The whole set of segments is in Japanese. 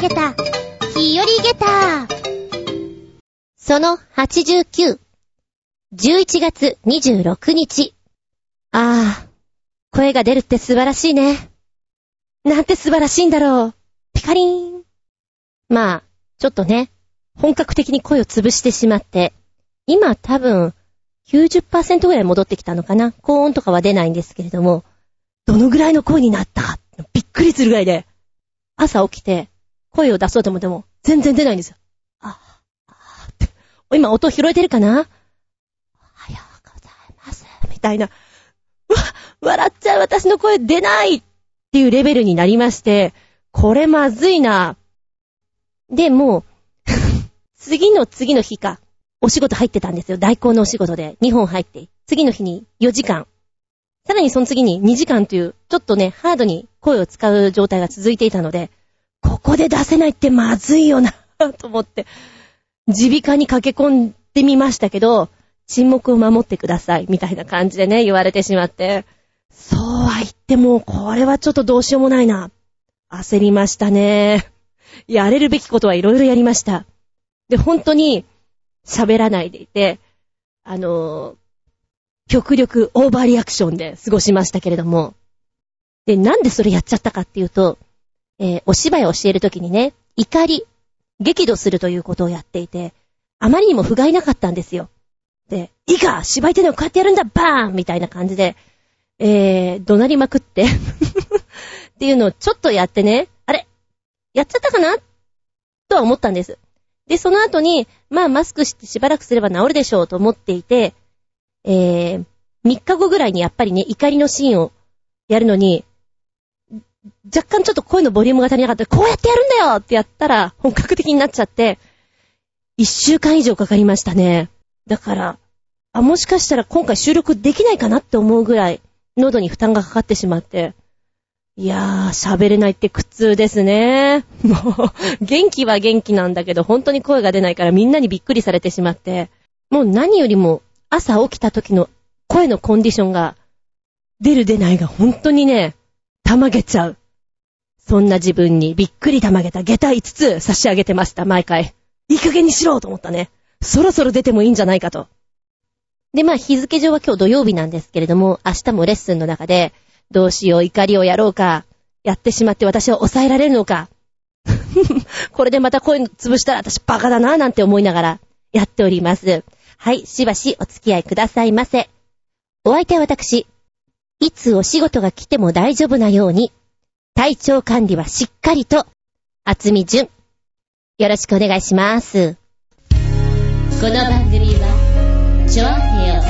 げた、日和ゲタその89、11月26日。ああ、声が出るって素晴らしいね。なんて素晴らしいんだろう。ピカリーン。まあ、ちょっとね、本格的に声を潰してしまって、今多分90%ぐらい戻ってきたのかな。高音とかは出ないんですけれども、どのぐらいの声になった、びっくりするぐらいで、朝起きて、声を出そうと思っても、全然出ないんですよ。あ、あ、って。今音拾えてるかな？おはようございます。みたいな。うわ、笑っちゃう私の声出ないっていうレベルになりまして、これまずいな。で、もう 次の次の日か、お仕事入ってたんですよ。代行のお仕事で2本入って。次の日に4時間。さらにその次に2時間という、ちょっとね、ハードに声を使う状態が続いていたので、ここで出せないってまずいよなと思って、耳鼻科に駆け込んでみましたけど、沈黙を守ってください、みたいな感じでね、言われてしまって、そうは言っても、これはちょっとどうしようもないな。焦りましたね。やれるべきことはいろいろやりました。で、本当に喋らないでいて、あの極力オーバーリアクションで過ごしましたけれども。で、なんでそれやっちゃったかっていうと、えー、お芝居を教えるときにね、怒り、激怒するということをやっていて、あまりにも不甲斐なかったんですよ。で、いいか芝居ってのをこうやってやるんだバーンみたいな感じで、えー、怒鳴りまくって っていうのをちょっとやってね、あれやっちゃったかな？とは思ったんです。で、その後に、まあマスクしてしばらくすれば治るでしょうと思っていて、えー、3日後ぐらいにやっぱりね、怒りのシーンをやるのに、若干ちょっと声のボリュームが足りなかったらこうやってやるんだよってやったら本格的になっちゃって、1週間以上かかりましたね。だから、あ、もしかしたら今回収録できないかなって思うぐらい、喉に負担がかかってしまって、いやー、喋れないって苦痛ですね。もう、元気は元気なんだけど、本当に声が出ないからみんなにびっくりされてしまって、もう何よりも朝起きた時の声のコンディションが、出る出ないが本当にね、たまげちゃう。そんな自分にびっくりたまげた下駄5つ差し上げてました、毎回。いい加減にしろと思ったね。そろそろ出てもいいんじゃないかと。で、まあ日付上は今日土曜日なんですけれども、明日もレッスンの中で、どうしよう怒りをやろうか、やってしまって私は抑えられるのか。これでまた声潰したら私バカだなぁ、なんて思いながらやっております。はい、しばしお付き合いくださいませ。お相手は私、いつお仕事が来ても大丈夫なように、体調管理はしっかりと、厚み順。よろしくお願いします。この番組は、ちょあへよ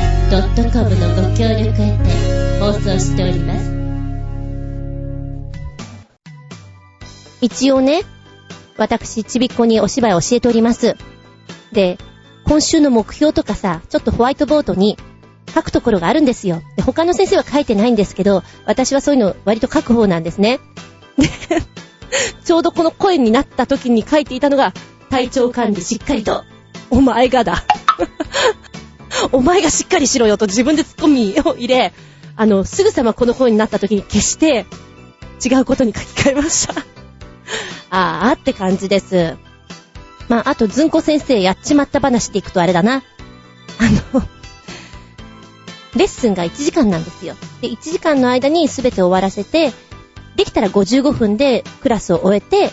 .com のご協力へて放送しております。一応ね、私、ちびっこにお芝居を教えております。で、今週の目標とかさ、ちょっとホワイトボードに書くところがあるんですよ。で、他の先生は書いてないんですけど、私はそういうの割と書く方なんですね。で、ちょうどこの声になった時に書いていたのが、体調管理しっかりと、お前がだ。お前がしっかりしろよと自分でツッコミを入れ、あの、すぐさまこの声になった時に消して、違うことに書き換えました。あーって感じです。まあ、あと、ずんこ先生やっちまった話でいくとあれだな。あの、レッスンが1時間なんですよ。で、1時間の間に全て終わらせて、できたら55分でクラスを終えて、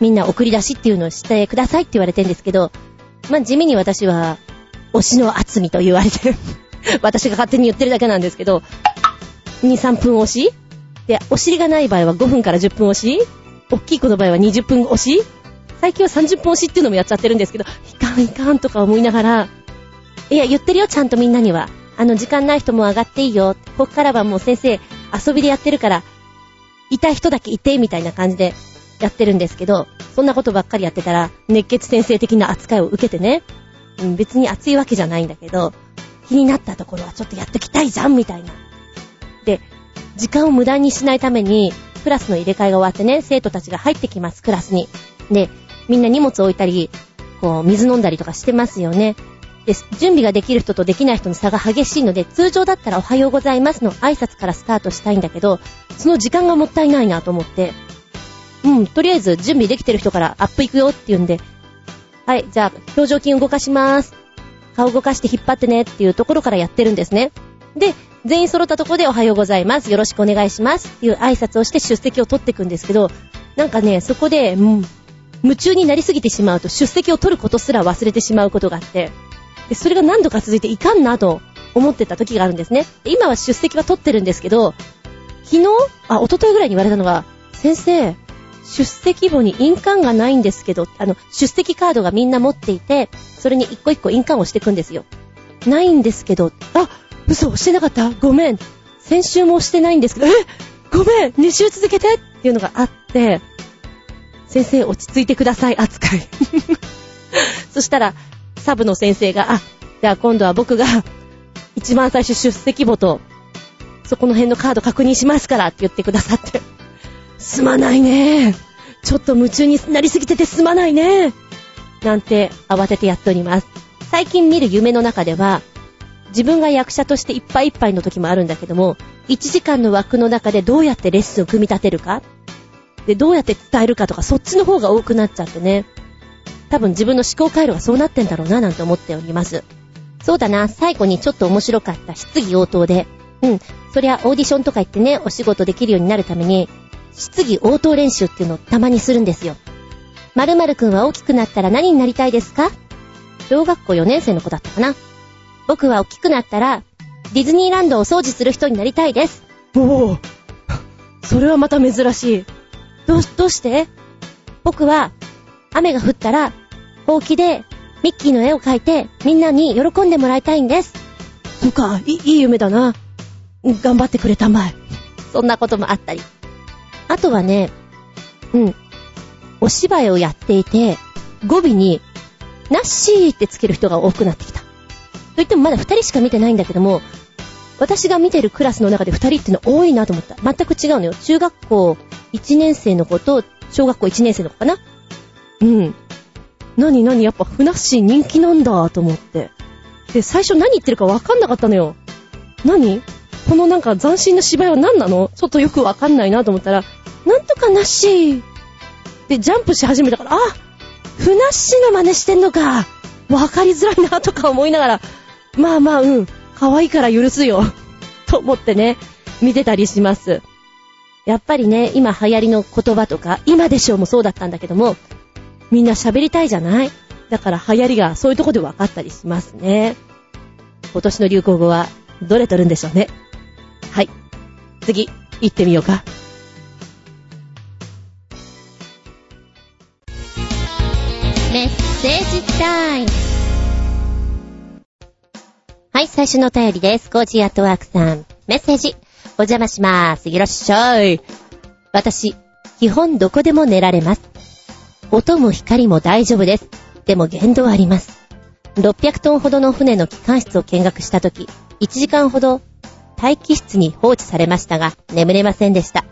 みんな送り出しっていうのをしてくださいって言われてるんですけど、まあ、地味に私は、推しの厚みと言われてる。私が勝手に言ってるだけなんですけど、2、3分押し？で、お尻がない場合は5分から10分押し？大きい子の場合は20分押し？最近は30分押しっていうのもやっちゃってるんですけど、いかんいかんとか思いながら、いや、言ってるよ、ちゃんとみんなには。あの、時間ない人も上がっていいよ。こっからはもう先生、遊びでやってるから、いたい人だけいて、みたいな感じでやってるんですけど、そんなことばっかりやってたら、熱血先生的な扱いを受けてね、うん、別に熱いわけじゃないんだけど、気になったところはちょっとやっときたいじゃん、みたいな。で、時間を無駄にしないために、クラスの入れ替えが終わってね、生徒たちが入ってきます、クラスに。で、みんな荷物置いたり、こう、水飲んだりとかしてますよね。です、準備ができる人とできない人の差が激しいので、通常だったらおはようございますの挨拶からスタートしたいんだけど、その時間がもったいないなと思って、うん、とりあえず準備できてる人からアップ行くよって言うんで、はい、じゃあ、表情筋動かします。顔動かして引っ張ってねっていうところからやってるんですね。で、全員揃ったところでおはようございます。よろしくお願いします。っていう挨拶をして出席を取っていくんですけど、なんかね、そこで、うん、夢中になりすぎてしまうと出席を取ることすら忘れてしまうことがあって、それが何度か続いていかんなと思ってた時があるんですね。今は出席は取ってるんですけど、昨日あ、一昨日ぐらいに言われたのが、先生、出席簿に印鑑がないんですけど、あの、出席カードがみんな持っていて、それに一個一個印鑑をしていくんですよ。ないんですけど、あ、嘘、してなかった？ごめん。先週も押してないんですけど、え？ごめん !2 週続けて？っていうのがあって、先生落ち着いてください、扱い。そしたら、サブの先生が、あ、じゃあ今度は僕が、一番最初出席簿と、そこの辺のカード確認しますからって言ってくださって。すまないね。ちょっと夢中になりすぎててすまないね。なんて慌ててやっております。最近見る夢の中では、自分が役者としていっぱいいっぱいの時もあるんだけども、1時間の枠の中でどうやってレッスンを組み立てるかで、どうやって伝えるかとか、そっちの方が多くなっちゃってね。多分自分の思考回路がそうなってんだろうな、なんて思っております。そうだな、最後にちょっと面白かった質疑応答で。うん、そりゃオーディションとか行ってね、お仕事できるようになるために、質疑応答練習っていうのをたまにするんですよ。〇〇くんは大きくなったら何になりたいですか？小学校4年生の子だったかな。僕は大きくなったら、ディズニーランドを掃除する人になりたいです。おお。それはまた珍しい。どう、どうして？僕は、雨が降ったら、ほうきで、ミッキーの絵を描いて、みんなに喜んでもらいたいんです。そっか、いい、夢だな。頑張ってくれたまえ。そんなこともあったり。あとはね、うん。お芝居をやっていて、語尾に、ナッシーってつける人が多くなってきた。と言ってもまだ二人しか見てないんだけども、私が見てるクラスの中で二人っての多いなと思った。全く違うのよ。中学校1年生の子と、小学校1年生の子かなうん。なになにやっぱふなっしー人気なんだと思って。で、最初何言ってるかわかんなかったのよ。何？このなんか斬新な芝居は何なの？ちょっとよくわかんないなと思ったら、なんとかなっしーで、ジャンプし始めたから、あふなっしーの真似してんのか。わかりづらいなとか思いながら、まあまあ、うん。可愛いから許すよ。と思ってね、見てたりします。やっぱりね、今流行りの言葉とか、今でしょうもそうだったんだけども、みんな喋りたいじゃない？だから流行りがそういうとこで分かったりしますね。今年の流行語はどれ取るんでしょうね？はい。次、行ってみようか。メッセージタイム。はい、最初のお便りです。コージーアットワークさん。メッセージ。お邪魔します。いらっしゃい。私、基本どこでも寝られます。音も光も大丈夫です。でも限度はあります。600トンほどの船の機関室を見学したとき、1時間ほど待機室に放置されましたが、眠れませんでした。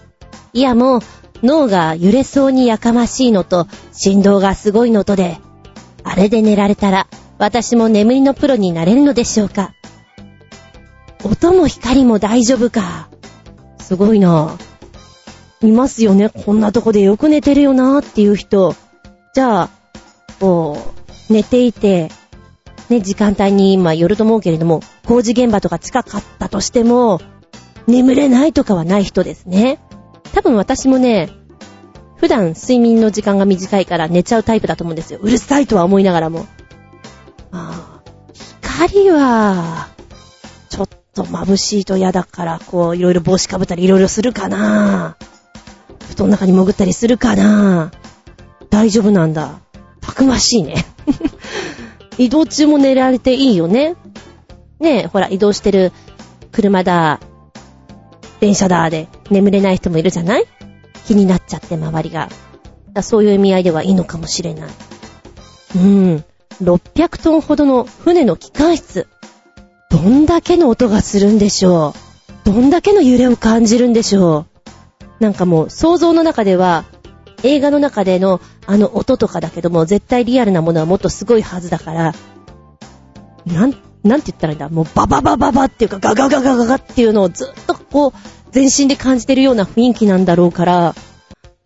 いやもう、脳が揺れそうにやかましいのと、振動がすごいのとで、あれで寝られたら、私も眠りのプロになれるのでしょうか。音も光も大丈夫か。すごいなぁ。いますよね。こんなとこでよく寝てるよなぁっていう人。じゃあ、こう、寝ていて、ね、時間帯に、まあ、よると思うけれども、工事現場とか近かったとしても、眠れないとかはない人ですね。多分私もね、普段睡眠の時間が短いから寝ちゃうタイプだと思うんですよ。うるさいとは思いながらも。ああ、光は、ちょっと眩しいと嫌だから、こう、いろいろ帽子かぶったりいろいろするかな布団の中に潜ったりするかな大丈夫なんだ。たくましいね。移動中も寝られていいよね。ねえ、ほら、移動してる車だ、電車だで眠れない人もいるじゃない？気になっちゃって周りが。そういう意味合いではいいのかもしれない。うん。600トンほどの船の機関室。どんだけの音がするんでしょう。どんだけの揺れを感じるんでしょう。なんかもう想像の中では、映画の中でのあの音とかだけども、絶対リアルなものはもっとすごいはずだから、なん、なんて言ったらいいんだ？もうバババババっていうかガガガガガガっていうのをずっとこう、全身で感じてるような雰囲気なんだろうから、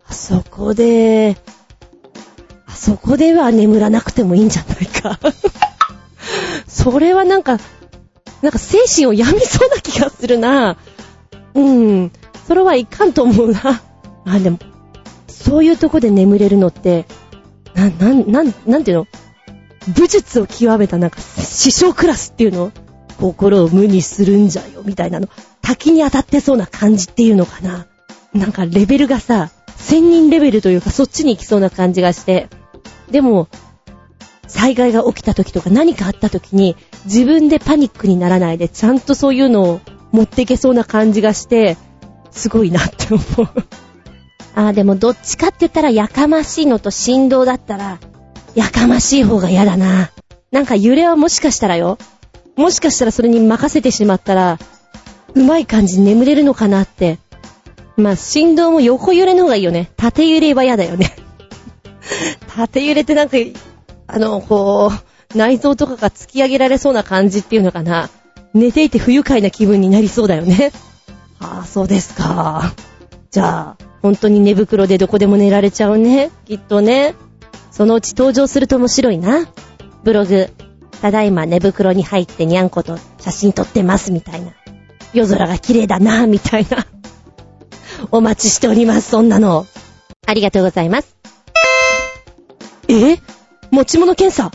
あそこで、あそこでは眠らなくてもいいんじゃないか。それはなんか、なんか精神を病みそうな気がするな。うん。それはいかんと思うな。あ、でも、そういうとこで眠れるのって、な、なん、なん、なんていうの？武術を極めたなんか師匠クラスっていうの？心を無にするんじゃよ、みたいなの。滝に当たってそうな感じっていうのかな。なんかレベルがさ、千人レベルというかそっちに行きそうな感じがして。でも、災害が起きた時とか何かあった時に自分でパニックにならないでちゃんとそういうのを持っていけそうな感じがして、すごいなって思う。ああ、でもどっちかって言ったらやかましいのと振動だったら、やかましい方が嫌だな。なんか揺れはもしかしたらよ。もしかしたらそれに任せてしまったら、うまい感じに眠れるのかなって。まあ、振動も横揺れの方がいいよね。縦揺れは嫌だよね。縦揺れってなんか、あの、こう、内臓とかが突き上げられそうな感じっていうのかな。寝ていて不愉快な気分になりそうだよね。ああ、そうですか。じゃあ、本当に寝袋でどこでも寝られちゃうね。きっとね。そのうち登場すると面白いな。ブログ、ただいま寝袋に入ってにゃんこと写真撮ってますみたいな。夜空が綺麗だな、みたいな。お待ちしております、そんなの。ありがとうございます。え？持ち物検査？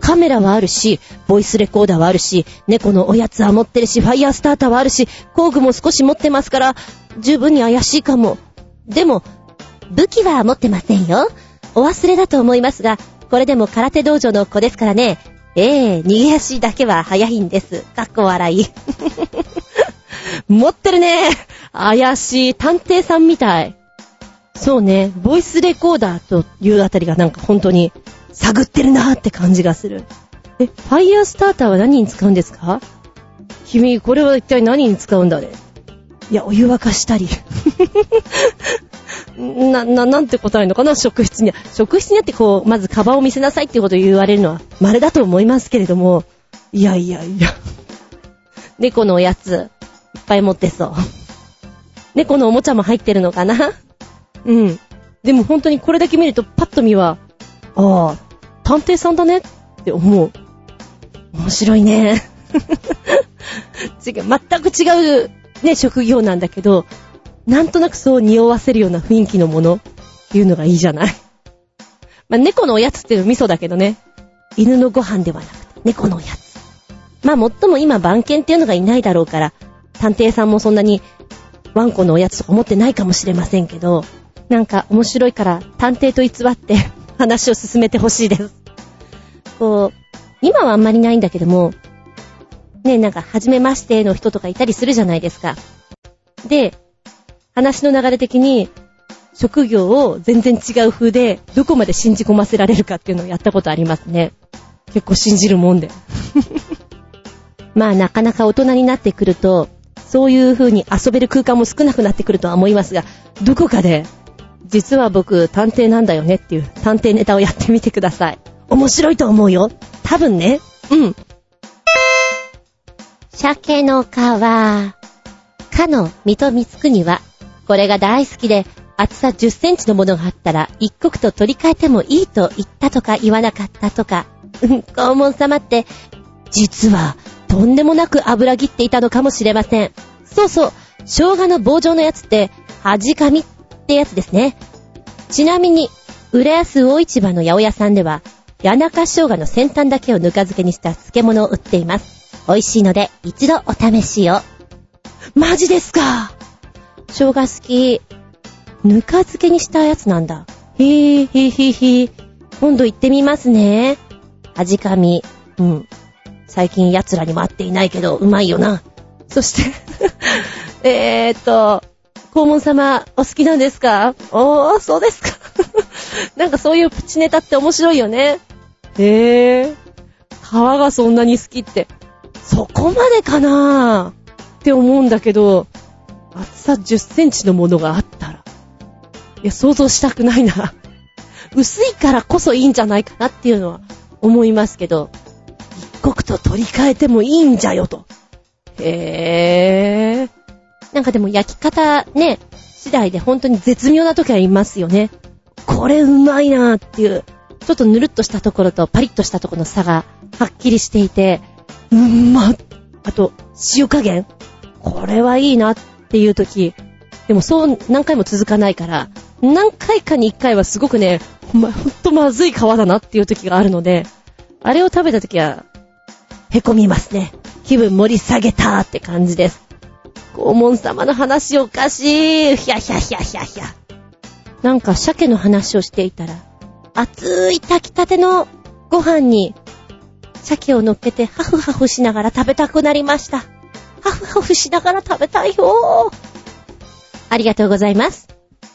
カメラはあるし、ボイスレコーダーはあるし、猫のおやつは持ってるし、ファイヤースターターはあるし、工具も少し持ってますから、十分に怪しいかも。でも、武器は持ってませんよ。お忘れだと思いますが、これでも空手道場の子ですからね。ええー、逃げ足だけは早いんです。かっこ笑い。持ってるね。怪しい探偵さんみたい。そうね、ボイスレコーダーというあたりがなんか本当に探ってるなーって感じがする。え、ファイヤースターターは何に使うんですか？君、これは一体何に使うんだね？いや、お湯沸かしたり。な、な、なんて答えるのかな？職質に。職質にあってこう、まずカバンを見せなさいっていうことを言われるのは、稀だと思いますけれども、いやいやいや。猫のおやつ、いっぱい持ってそう。猫のおもちゃも入ってるのかな？うん。でも本当にこれだけ見るとパッと見は、ああ、探偵さんだねって思う。面白いね。違う、全く違うね、職業なんだけど、なんとなくそう匂わせるような雰囲気のものっていうのがいいじゃない。まあ、猫のおやつっていうの味噌だけどね。犬のご飯ではなくて、猫のおやつ。まあ、もっとも今番犬っていうのがいないだろうから、探偵さんもそんなにワンコのおやつとか思ってないかもしれませんけど、なんか面白いから探偵と偽って話を進めてほしいです。こう、今はあんまりないんだけども、ね、なんか、初めましての人とかいたりするじゃないですか。で、話の流れ的に、職業を全然違う風で、どこまで信じ込ませられるかっていうのをやったことありますね。結構信じるもんで。まあ、なかなか大人になってくると、そういう風に遊べる空間も少なくなってくるとは思いますが、どこかで、実は僕探偵なんだよねっていう探偵ネタをやってみてください。面白いと思うよ。多分ね。うん。鮭の皮。かの水戸光圀は、これが大好きで、厚さ10センチのものがあったら、一刻と取り替えてもいいと言ったとか言わなかったとか。うん、黄門様って、実は、とんでもなく油切っていたのかもしれません。そうそう、生姜の棒状のやつって、恥かみっってやつですね。ちなみに、浦安大市場の八百屋さんでは、谷中生姜の先端だけをぬか漬けにした漬物を売っています。美味しいので、一度お試しを。マジですか？生姜好き。ぬか漬けにしたやつなんだ。へぇ、へへへ。今度行ってみますね。味かみ。うん。最近奴らにも会っていないけど、うまいよな。そして えーっと、黄門様、お好きなんですか？おー、そうですか。なんかそういうプチネタって面白いよね。へぇー。皮がそんなに好きって、そこまでかな？って思うんだけど、厚さ10センチのものがあったら。いや、想像したくないな。薄いからこそいいんじゃないかなっていうのは思いますけど、一刻と取り替えてもいいんじゃよと。へぇー。なんかでも焼き方ね、次第で本当に絶妙な時はいますよね。これうまいなーっていう、ちょっとぬるっとしたところとパリッとしたところの差がはっきりしていて、うんまっ。あと、塩加減。これはいいなっていう時。でもそう何回も続かないから、何回かに一回はすごくね、ま、ほんとまずい皮だなっていう時があるので、あれを食べた時は、へこみますね。気分盛り下げたーって感じです。黄門様の話おかしい。ひゃひゃひゃひゃひゃ。なんか鮭の話をしていたら、熱い炊きたてのご飯に、鮭を乗っけてハフハフしながら食べたくなりました。ハフハフしながら食べたいよありがとうございます。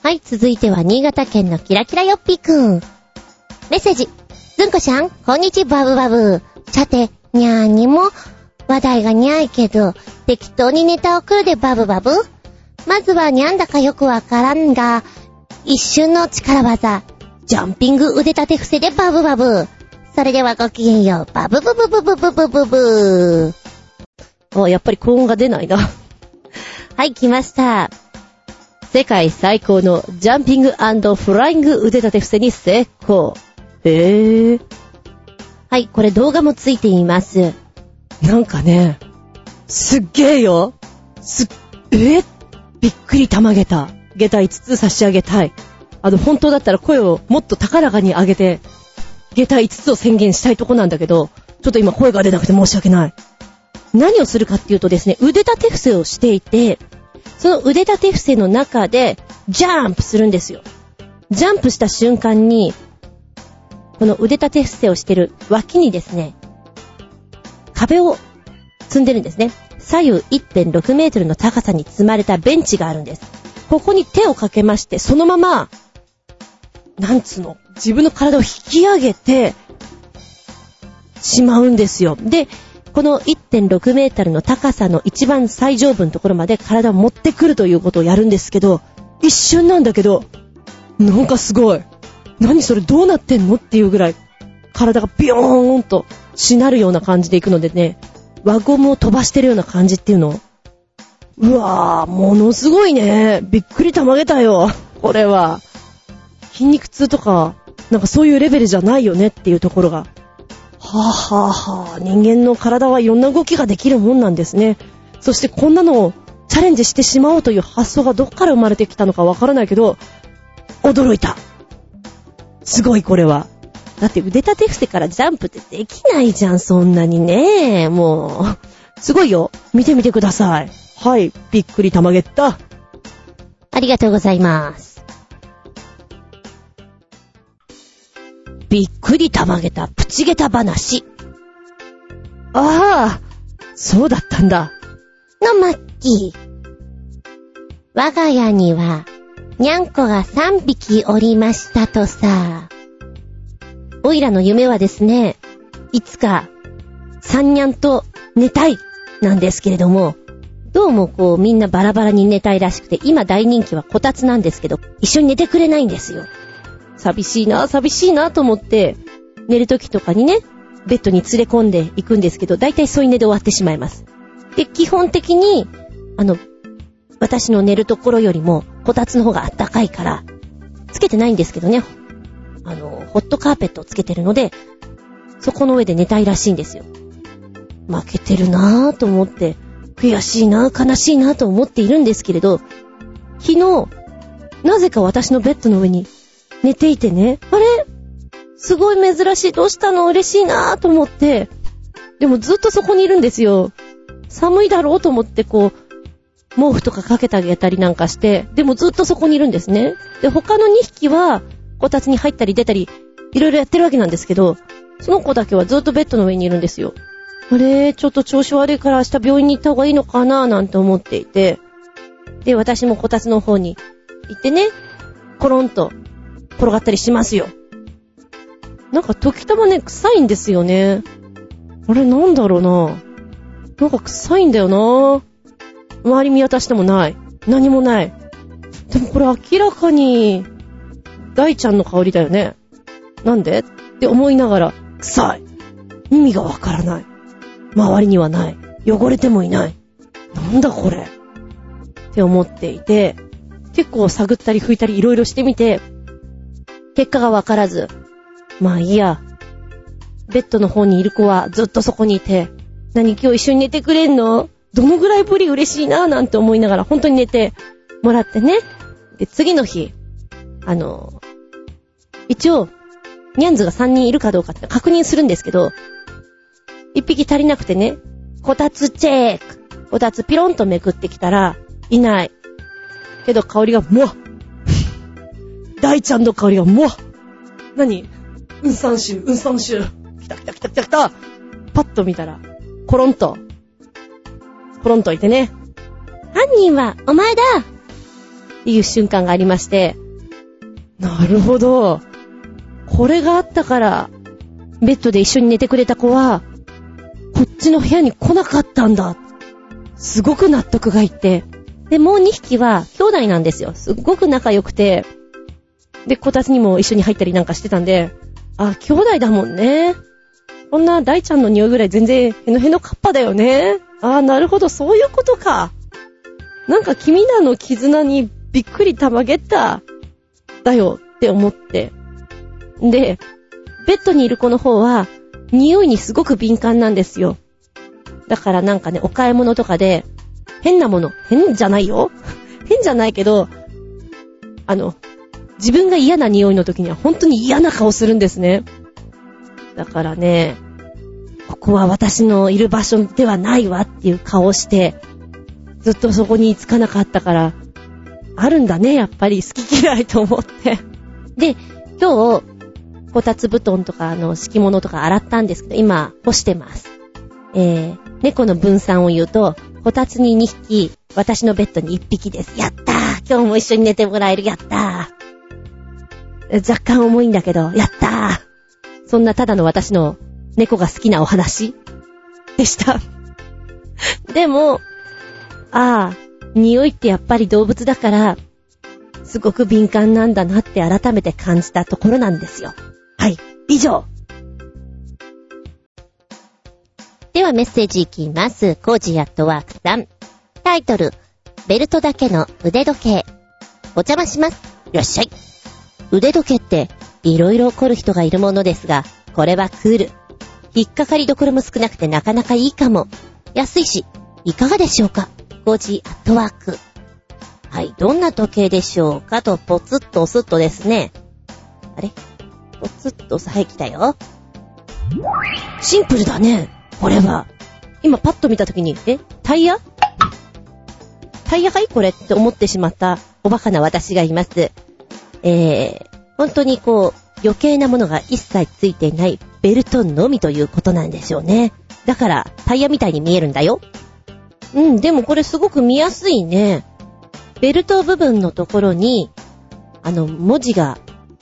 はい、続いては新潟県のキラキラよっぴーくん。メッセージ。ずんこちゃん、こんにちはバブバブ。さて、にゃーにも、話題がにゃいけど、適当にネタをくるでバブバブ？まずはにゃんだかよくわからんが、一瞬の力技、ジャンピング腕立て伏せでバブバブ。それではごきげんよう、バブブブブブブブブブあ、やっぱり高音が出ないな。はい、来ました。世界最高のジャンピングフライング腕立て伏せに成功。へー。はい、これ動画もついています。なんかね、すっげーよ。すっ、え？びっくりたまげた。下駄5つ差し上げたい。あの、本当だったら声をもっと高らかに上げて、下駄5つを宣言したいとこなんだけど、ちょっと今声が出なくて申し訳ない。何をするかっていうとですね、腕立て伏せをしていて、その腕立て伏せの中で、ジャンプするんですよ。ジャンプした瞬間に、この腕立て伏せをしてる脇にですね、壁を積んでるんですね。左右1.6メートルの高さに積まれたベンチがあるんです。ここに手をかけまして、そのまま、なんつうの、自分の体を引き上げて、しまうんですよ。で、この1.6メートルの高さの一番最上部のところまで体を持ってくるということをやるんですけど、一瞬なんだけど、なんかすごい。何それどうなってんの？っていうぐらい、体がビヨーンとしなるような感じでいくのでね、輪ゴムを飛ばしてるような感じっていうの？うわぁ、ものすごいね。びっくりたまげたよ。これは。筋肉痛とか、なんかそういうレベルじゃないよねっていうところが。はぁ、はぁはぁ、人間の体はいろんな動きができるもんなんですね。そしてこんなのをチャレンジしてしまおうという発想がどっから生まれてきたのかわからないけど、驚いた。すごいこれは。だって腕立て伏せからジャンプってできないじゃん、そんなにね。もう、すごいよ。見てみてください。はい、びっくりたまげった。ありがとうございます。びっくりたまげたプチゲタ話。ああ、そうだったんだ。のマッキー。我が家には、にゃんこが3匹おりましたとさ。おいらの夢はですね、いつか、三にゃんと寝たい、なんですけれども、どうもこうみんなバラバラに寝たいらしくて、今大人気はこたつなんですけど、一緒に寝てくれないんですよ。寂しいな、寂しいなと思って、寝る時とかにね、ベッドに連れ込んでいくんですけど、だいたい添い寝で終わってしまいます。で、基本的に、あの、私の寝るところよりも、こたつの方があったかいから、つけてないんですけどね、あの、ホットカーペットをつけてるので、そこの上で寝たいらしいんですよ。負けてるなぁと思って、悔しいなぁ、悲しいなぁと思っているんですけれど、昨日、なぜか私のベッドの上に寝ていてね、あれ？すごい珍しい、どうしたの？嬉しいなぁと思って、でもずっとそこにいるんですよ。寒いだろうと思ってこう、毛布とかかけてあげたりなんかして、でもずっとそこにいるんですね。で、他の2匹は、こたつに入ったり出たり、いろいろやってるわけなんですけど、その子だけはずっとベッドの上にいるんですよ。あれ、ちょっと調子悪いから明日病院に行った方がいいのかななんて思っていて、で、私もこたつの方に行ってね、コロンと転がったりしますよ。なんか時たまね、臭いんですよね。あれ、なんだろうな。なんか臭いんだよな。周り見渡してもない。何もない。でもこれ明らかに、大ちゃんの香りだよね。なんで？って思いながら、臭い。意味がわからない。周りにはない。汚れてもいない。なんだこれ？って思っていて、結構探ったり拭いたりいろいろしてみて、結果がわからず、まあいいや。ベッドの方にいる子はずっとそこにいて、何今日一緒に寝てくれんの？どのぐらいぶり嬉しいな？ぁなんて思いながら本当に寝てもらってね。で、次の日、あの、一応、ニャンズが3人いるかどうかって確認するんですけど、1匹足りなくてね、こたつチェック。こたつピロンとめくってきたら、いない。けど香りが、もわ大ちゃんの香りが、もわ何？うんさんしゅう、うんさんしゅう。来た来た来た来た来た。パッと見たら、コロンと、コロンといてね。犯人はお前だっていう瞬間がありまして、なるほど。これがあったから、ベッドで一緒に寝てくれた子は、こっちの部屋に来なかったんだ。すごく納得がいって。で、もう2匹は兄弟なんですよ。すっごく仲良くて。で、こたつにも一緒に入ったりなんかしてたんで、あ、兄弟だもんね。こんな大ちゃんの匂いぐらい全然へのへのカッパだよね。あなるほど、そういうことか。なんか君らの絆にびっくりたまげた。だよって思って。で、ベッドにいる子の方は、匂いにすごく敏感なんですよ。だからなんかね、お買い物とかで、変なもの、変じゃないよ 変じゃないけど、あの、自分が嫌な匂いの時には本当に嫌な顔するんですね。だからね、ここは私のいる場所ではないわっていう顔をして、ずっとそこに着かなかったから、あるんだね、やっぱり好き嫌いと思って。で、今日、こたつ布団とか、あの、敷物とか洗ったんですけど、今、干してます。えー、猫の分散を言うと、こたつに2匹、私のベッドに1匹です。やったー今日も一緒に寝てもらえる。やったー若干重いんだけど、やったーそんなただの私の猫が好きなお話？でした。でも、ああ、匂いってやっぱり動物だから、すごく敏感なんだなって改めて感じたところなんですよ。はい、以上。ではメッセージいきます。コージアットワークさん。タイトル、ベルトだけの腕時計。お邪魔します。いらっしゃい。腕時計って、いろいろ怒る人がいるものですが、これはクール。引っかかりどころも少なくてなかなかいいかも。安いし、いかがでしょうか ?5 時アットワーク。はい、どんな時計でしょうか？と、ポツッと押すとですね。あれ？ポツッと押す。はい、来たよ。シンプルだね。これは。今パッと見た時に、えタイヤ？タイヤはいこれって思ってしまったおバカな私がいます。えー、本当にこう、余計なものが一切ついていないベルトのみということなんでしょうね。だから、タイヤみたいに見えるんだよ。うん、でもこれすごく見やすいね。ベルト部分のところに、あの、文字が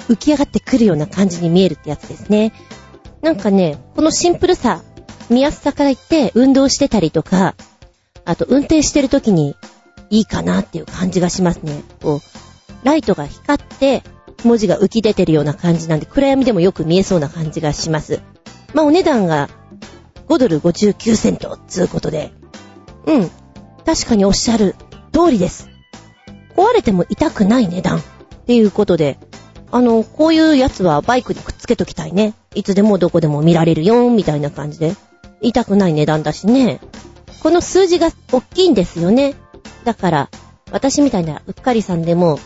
浮き上がってくるような感じに見えるってやつですね。なんかね、このシンプルさ、見やすさから言って運動してたりとか、あと運転してる時にいいかなっていう感じがしますね。こう、ライトが光って文字が浮き出てるような感じなんで、暗闇でもよく見えそうな感じがします。まあ、お値段が5ドル59セントつうことで。うん。確かにおっしゃる通りです。壊れても痛くない値段っていうことで、あの、こういうやつはバイクにくっつけときたいね。いつでもどこでも見られるよ、みたいな感じで。痛くない値段だしね。この数字が大きいんですよね。だから、私みたいなうっかりさんでも、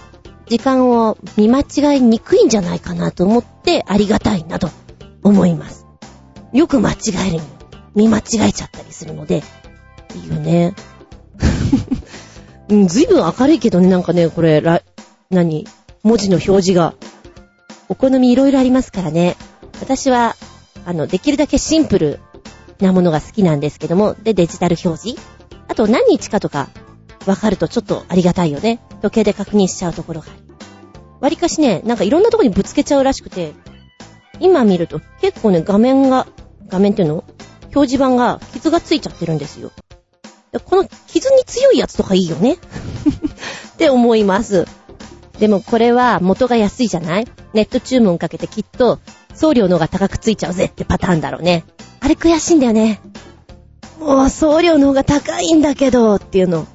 時間を見間違いにくいんじゃないかなと思ってありがたいなと思います。よく間違えるに見間違えちゃったりするので、いいよね。ずいぶん明るいけどね、なんかね、これ、ら、何？文字の表示が。お好みいろいろありますからね。私は、あの、できるだけシンプルなものが好きなんですけども、で、デジタル表示あと何日かとか、わかるとちょっとありがたいよね。時計で確認しちゃうところがある。わりかしね、なんかいろんなとこにぶつけちゃうらしくて、今見ると結構ね、画面が、画面っていうの？表示板が傷がついちゃってるんですよ。この傷に強いやつとかいいよね って思います。でもこれは元が安いじゃない？ネット注文かけてきっと送料の方が高くついちゃうぜってパターンだろうね。あれ悔しいんだよね。もう送料の方が高いんだけどっていうの。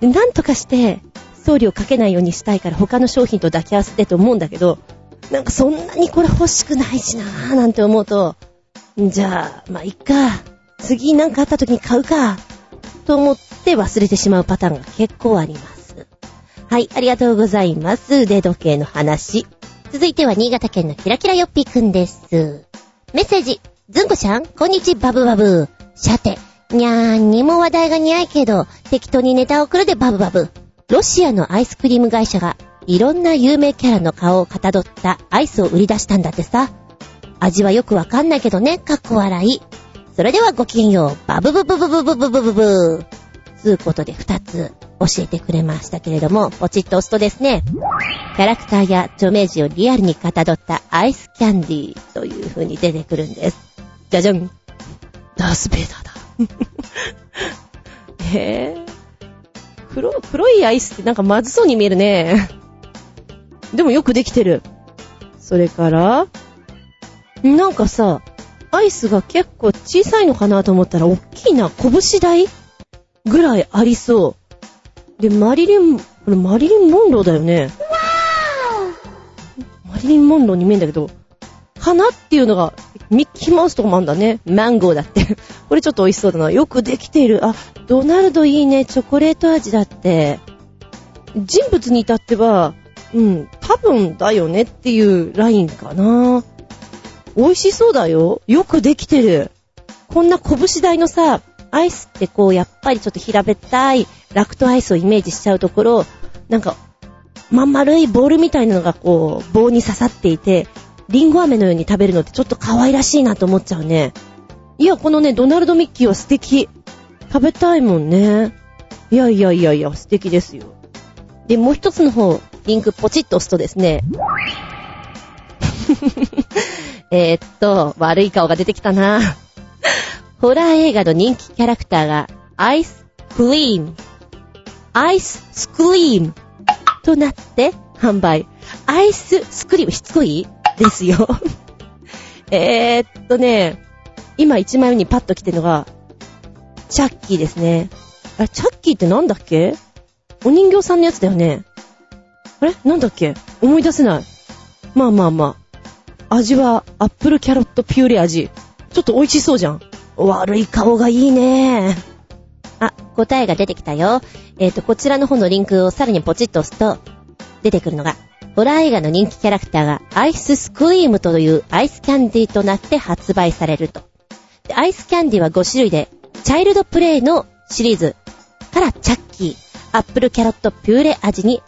なんとかして、通りをかけないようにしたいから他の商品と抱き合わせてと思うんだけど、なんかそんなにこれ欲しくないしなーなんて思うと、じゃあ、まあ、いっか。次なんかあった時に買うか。と思って忘れてしまうパターンが結構あります。はい、ありがとうございます。腕時計の話。続いては新潟県のキラキラよっぴーくんです。メッセージ。ずんこちゃん、こんにちバブバブ。さて、にゃーにも話題が似合いけど、適当にネタを送るでバブバブ。ロシアのアイスクリーム会社が、いろんな有名キャラの顔をかたどったアイスを売り出したんだってさ。味はよくわかんないけどね、かっこ笑い。それではごきげんよう、バブブブブブブブブブブ。つうことで二つ教えてくれましたけれども、ポチッと押すとですね、キャラクターや著名人をリアルにかたどったアイスキャンディーという風に出てくるんです。じゃじゃん。ダースベイダーだ。へ ぇ黒、黒いアイスってなんかまずそうに見えるね。でもよくできてる。それから、なんかさ、アイスが結構小さいのかなと思ったら、大きいな、拳台ぐらいありそう。で、マリリン、これマリリン・モンローだよね。マリリン・モンローに見えんだけど、花っていうのが、ミッキーマウスとかもあんだね。マンゴーだって。これちょっと美味しそうだな。よくできている。あ、ドナルドいいね。チョコレート味だって。人物に至っては、うん、多分だよねっていうラインかな。美味しそうだよ。よくできてる。こんな拳台のさ、アイスってこう、やっぱりちょっと平べったいラクトアイスをイメージしちゃうところ、なんか、まん丸いボールみたいなのがこう、棒に刺さっていて、リンゴ飴のように食べるのってちょっと可愛らしいなと思っちゃうね。いや、このね、ドナルド・ミッキーは素敵。食べたいもんね。いやいやいやいや、素敵ですよ。で、もう一つの方、リンクポチッと押すとですね、えっと、悪い顔が出てきたな。ホラー映画の人気キャラクターが、アイスクリーム、アイススクリームとなって販売。アイススクリーム、しつこい？ですよ。えーっとね、今一枚目にパッと来てるのが、チャッキーですね。あ、チャッキーってなんだっけ？お人形さんのやつだよね。あれ？なんだっけ？思い出せない。まあまあまあ。味はアップルキャロットピューレ味。ちょっと美味しそうじゃん。悪い顔がいいね。あ、答えが出てきたよ。えっ、と、こちらの方のリンクをさらにポチッと押すと、出てくるのが、ホラー映画の人気キャラクターがアイススクリームというアイスキャンディーとなって発売されると。でアイスキャンディーは5種類で、チャイルドプレイのシリーズからチャッキー、アップルキャロットピューレ味に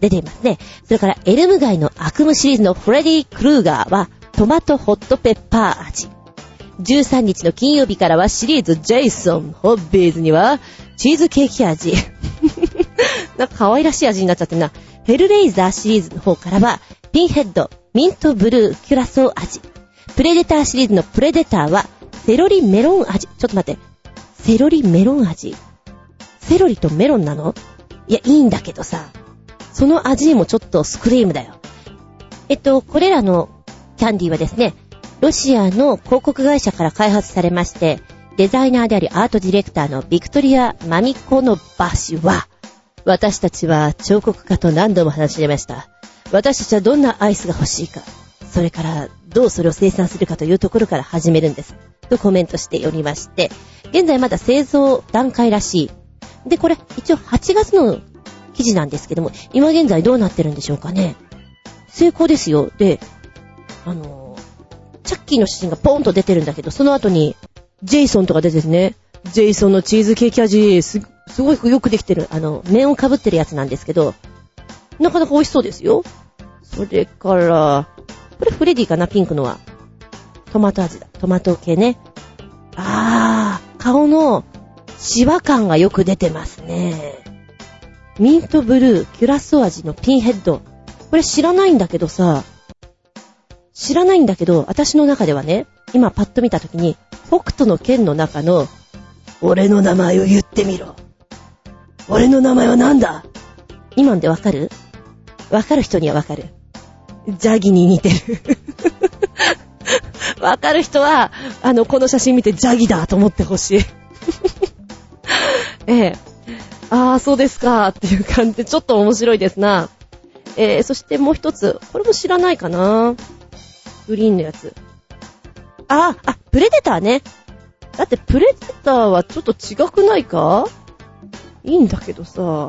出ていますね。それからエルム街の悪夢シリーズのフレディ・クルーガーはトマトホットペッパー味。13日の金曜日からはシリーズジェイソン、ボーヒーズにはチーズケーキ味。なんか可愛らしい味になっちゃってるな。ヘルレイザーシリーズの方からはピンヘッド、ミントブルー、キュラソー味。プレデターシリーズのプレデターはセロリメロン味。ちょっと待って。セロリメロン味？セロリとメロンなの？いや、いいんだけどさ。その味にもちょっとスクリームだよ。えっと、これらのキャンディーはですね、ロシアの広告会社から開発されまして、デザイナーでありアートディレクターのビクトリア・マミコノバ氏は、私たちは彫刻家と何度も話し合いました。私たちはどんなアイスが欲しいか、それからどうそれを生産するかというところから始めるんです。とコメントしておりまして、現在まだ製造段階らしい。で、これ一応8月の記事なんですけども、今現在どうなってるんでしょうかね。成功ですよ。で、あの、チャッキーの写真がポーンと出てるんだけど、その後に、ジェイソンとか出ててね、ジェイソンのチーズケーキ味、す、すごいよくできてる。あの、面をかぶってるやつなんですけど、なかなか美味しそうですよ。それから、これフレディかな、ピンクのは。トマト味だ。トマト系ね。あー、顔のシワ感がよく出てますね。ミントブルー、キュラソ味のピンヘッド。これ知らないんだけどさ、知らないんだけど、私の中ではね、今パッと見たときに、北斗の剣の中の、俺の名前を言ってみろ。俺の名前は何だ？今んでわかる？わかる人にはわかる。ジャギに似てる。わかる人は、あの、この写真見てジャギだと思ってほしい。ええ。あー、そうですか、っていう感じで、ちょっと面白いですな。えー、そしてもう一つ、これも知らないかな。グリーンのやつ。あ、あ、プレデターね。だってプレデターはちょっと違くないか？いいんだけどさ。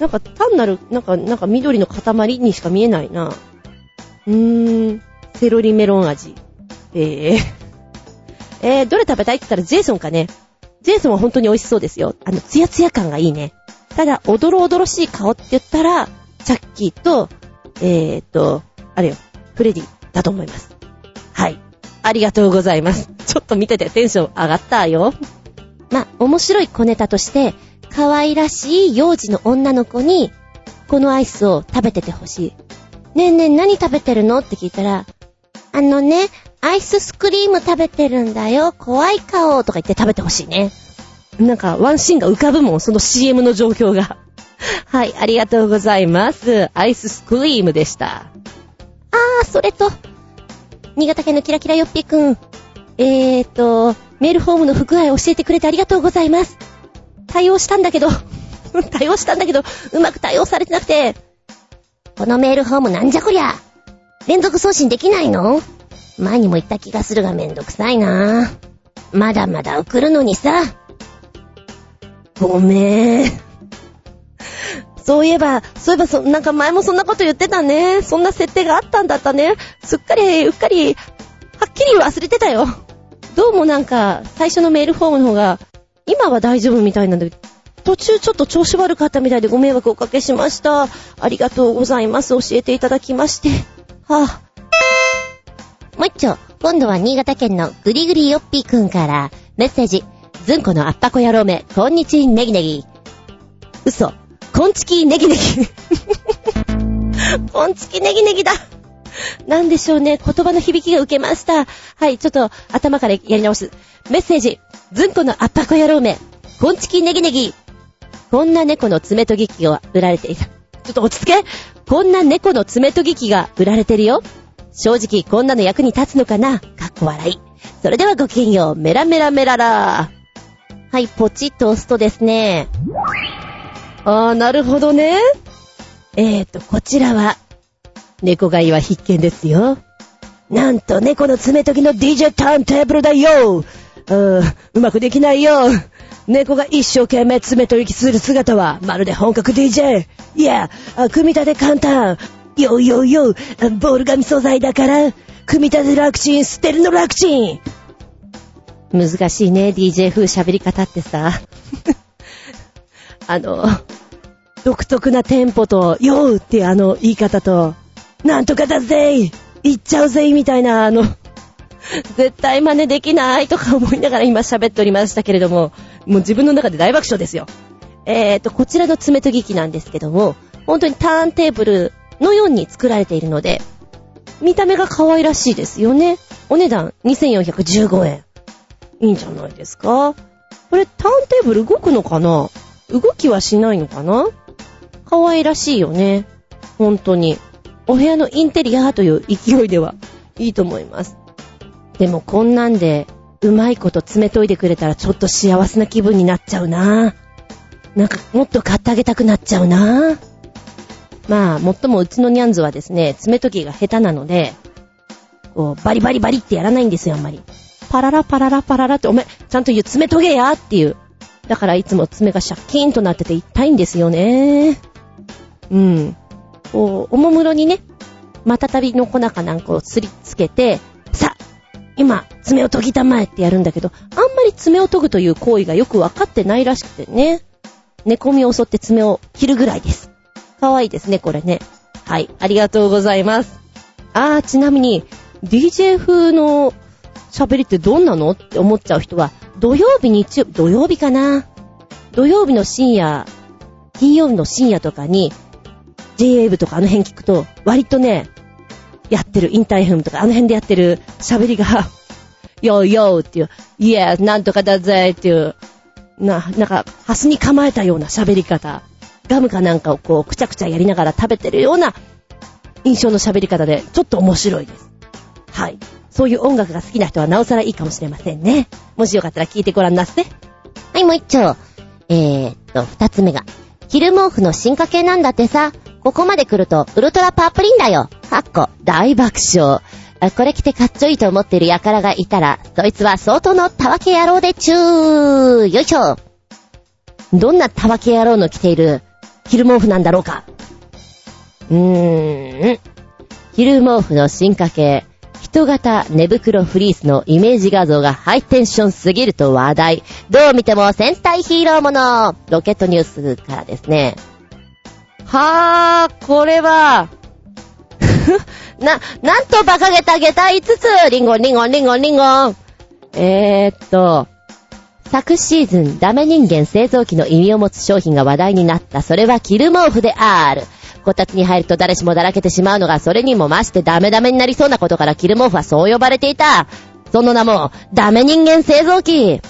なんか単なる、なんか、なんか緑の塊にしか見えないな。うーん、セロリメロン味。えー、えー、どれ食べたいって言ったらジェイソンかね。ジェイソンは本当に美味しそうですよ。あの、ツヤツヤ感がいいね。ただ、おどろおどろしい顔って言ったら、チャッキーと、えーと、あれよ、フレディだと思います。はい。ありがとうございます。ちょっと見ててテンション上がったよ。ま面白い小ネタとして、可愛らしい幼児の女の子に、このアイスを食べててほしい。ねえねえ何食べてるの？って聞いたら、あのね、アイススクリーム食べてるんだよ。怖い顔とか言って食べてほしいね。なんか、ワンシーンが浮かぶもん、その CM の状況が。はい、ありがとうございます。アイススクリームでした。あー、それと、新潟県のキラキラよっぴーくん。えーと、メールフォームの不具合教えてくれてありがとうございます。対応したんだけど、対応したんだけど、うまく対応されてなくて、このメールフォームなんじゃこりゃ連続送信できないの？前にも言った気がするがめんどくさいなまだまだ送るのにさ。ごめん。そういえば、そういえばそ、なんか前もそんなこと言ってたね。そんな設定があったんだったね。すっかり、うっかり、はっきり忘れてたよ。どうもなんか、最初のメールフォームの方が、今は大丈夫みたいなんだけど、途中ちょっと調子悪かったみたいでご迷惑おかけしました。ありがとうございます。教えていただきまして。はぁ、あ。もう一丁、今度は新潟県のぐりぐりよっぴーくんからメッセージ。ずんこのあっぱこ野郎め、こんにちネギネギ。嘘。こんちきネギネギ。こんちきネギネギだ。なんでしょうね。言葉の響きが受けました。はい、ちょっと頭からやり直す。メッセージ。ずんこのあっぱこ野郎め、こんちきネギネギ。こんな猫の爪研ぎ機が売られていた。ちょっと落ち着けこんな猫の爪研ぎ機が売られてるよ。正直こんなの役に立つのかなかっこ笑い。それではごきげんよう。メラメラメララはい、ポチッと押すとですね。あー、なるほどね。えーと、こちらは、猫飼いは必見ですよ。なんと猫の爪研ぎの DJ ターンテーブルだよ。うー、うまくできないよ。猫が一生懸命爪と息する姿は、まるで本格 DJ。いや、組み立て簡単。よよよ、ボール紙素材だから、組み立て楽ちん、捨てるの楽ちん。難しいね、DJ 風喋り方ってさ。あの、独特なテンポと、よーってあの言い方と、なんとかだぜい行っちゃうぜいみたいな、あの、絶対真似できないとか思いながら 今喋っておりましたけれども、もう自分の中で大爆笑ですよ。えーと、こちらの爪研ぎ機なんですけども、本当にターンテーブルのように作られているので、見た目が可愛らしいですよね。お値段2415円。いいんじゃないですか？これターンテーブル動くのかな？動きはしないのかな？可愛らしいよね。本当に。お部屋のインテリアという勢いではいいと思います。でもこんなんで、うまいこと詰めといてくれたらちょっと幸せな気分になっちゃうな。なんかもっと買ってあげたくなっちゃうな。まあ、もっともうちのニャンズはですね、爪研ぎが下手なので、こう、バリバリバリってやらないんですよ、あんまり。パララパララパララって、おめ、ちゃんと言う爪研げやっていう。だからいつも爪がシャッキーンとなってて痛いんですよね。うん。こう、おもむろにね、またたびの粉かなんかをすりつけて、さ、今、爪を研ぎたまえってやるんだけど、あんまり爪を研ぐという行為がよくわかってないらしくてね。寝込みを襲って爪を切るぐらいです。かわいいですね、これね。はい、ありがとうございます。あー、ちなみに、DJ 風の喋りってどんなの？って思っちゃう人は、土曜日日曜、土曜日かな？土曜日の深夜、金曜日の深夜とかに、JA とかあの辺聞くと、割とね、やってる、インターフムとかあの辺でやってる喋りが、ヨーヨーっていう、いや、なんとかだぜっていう、な、なんか、ハスに構えたような喋り方。ガムかなんかをこう、くちゃくちゃやりながら食べてるような印象の喋り方で、ちょっと面白いです。はい。そういう音楽が好きな人はなおさらいいかもしれませんね。もしよかったら聞いてごらんなさい。はい、もう一丁。えーっと、二つ目が、昼毛布の進化系なんだってさ、ここまで来るとウルトラパープリンだよ。かっこ、大爆笑。これ着てかっちょいいと思ってる輩がいたら、そいつは相当のたわけ野郎でちゅーよいしょどんなたわけ野郎の着ている昼毛布なんだろうかうーん。昼毛布の進化系、人型寝袋フリースのイメージ画像がハイテンションすぎると話題。どう見ても戦隊ヒーローものロケットニュースからですね。はー、これは、な、なんと馬鹿げた下駄5つリンゴンリンゴンリンゴンリンゴンえーっと、昨シーズン、ダメ人間製造機の意味を持つ商品が話題になった。それはキル毛布である。こたつに入ると誰しもだらけてしまうのが、それにも増してダメダメになりそうなことからキル毛布はそう呼ばれていた。その名も、ダメ人間製造機。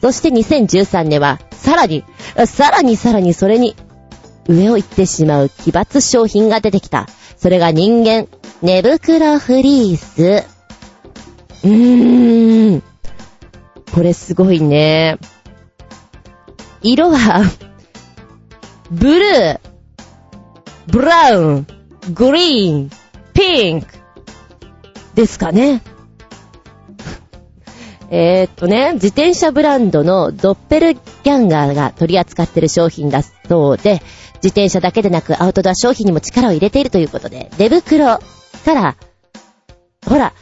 そして2013年は、さらに、さらにさらにそれに、上を行ってしまう奇抜商品が出てきた。それが人間、寝袋フリース。うーん。これすごいね。色は、ブルー、ブラウン、グリーン、ピンク、ですかね。えーっとね、自転車ブランドのドッペルギャンガーが取り扱ってる商品だそうで、自転車だけでなくアウトドア商品にも力を入れているということで、寝袋から、ほら、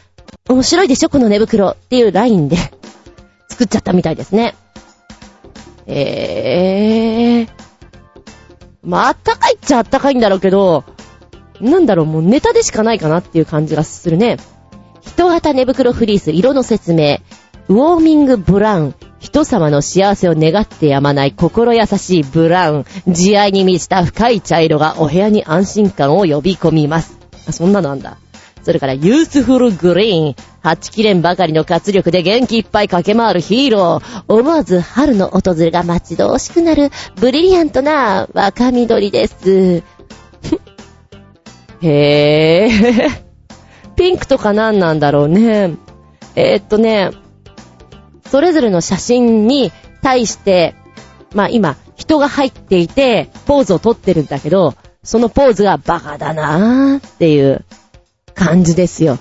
面白いでしょ？この寝袋っていうラインで 作っちゃったみたいですね。えー。まあ、あったかいっちゃあったかいんだろうけど、なんだろう、もうネタでしかないかなっていう感じがするね。人型寝袋フリース、色の説明。ウォーミングブラウン。人様の幸せを願ってやまない心優しいブラウン。慈愛に満ちた深い茶色がお部屋に安心感を呼び込みます。あ、そんなのあんだ。それから、ユースフルグリーン。はちきれんばかりの活力で元気いっぱい駆け回るヒーロー。思わず春の訪れが待ち遠しくなる、ブリリアントな若緑です。へー。ピンクとか何なんだろうね。えーっとね、それぞれの写真に対して、まあ今、人が入っていて、ポーズを撮ってるんだけど、そのポーズがバカだなーっていう感じですよ。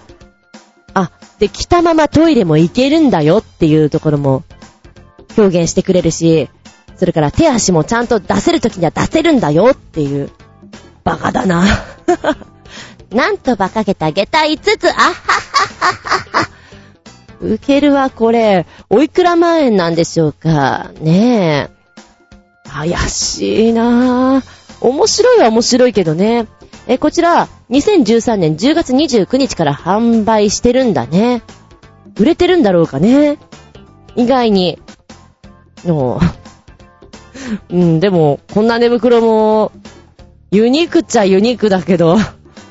あ、で、着たままトイレも行けるんだよっていうところも表現してくれるし、それから手足もちゃんと出せるときには出せるんだよっていう、バカだな。なんと馬鹿げた下駄5つ、あっはっはっはっは。ウケるわ、これ。おいくら万円なんでしょうか。ねえ。怪しいなぁ。面白いは面白いけどね。え、こちら、2013年10月29日から販売してるんだね。売れてるんだろうかね。意外に。の うん、でも、こんな寝袋も、ユニークっちゃユニークだけど、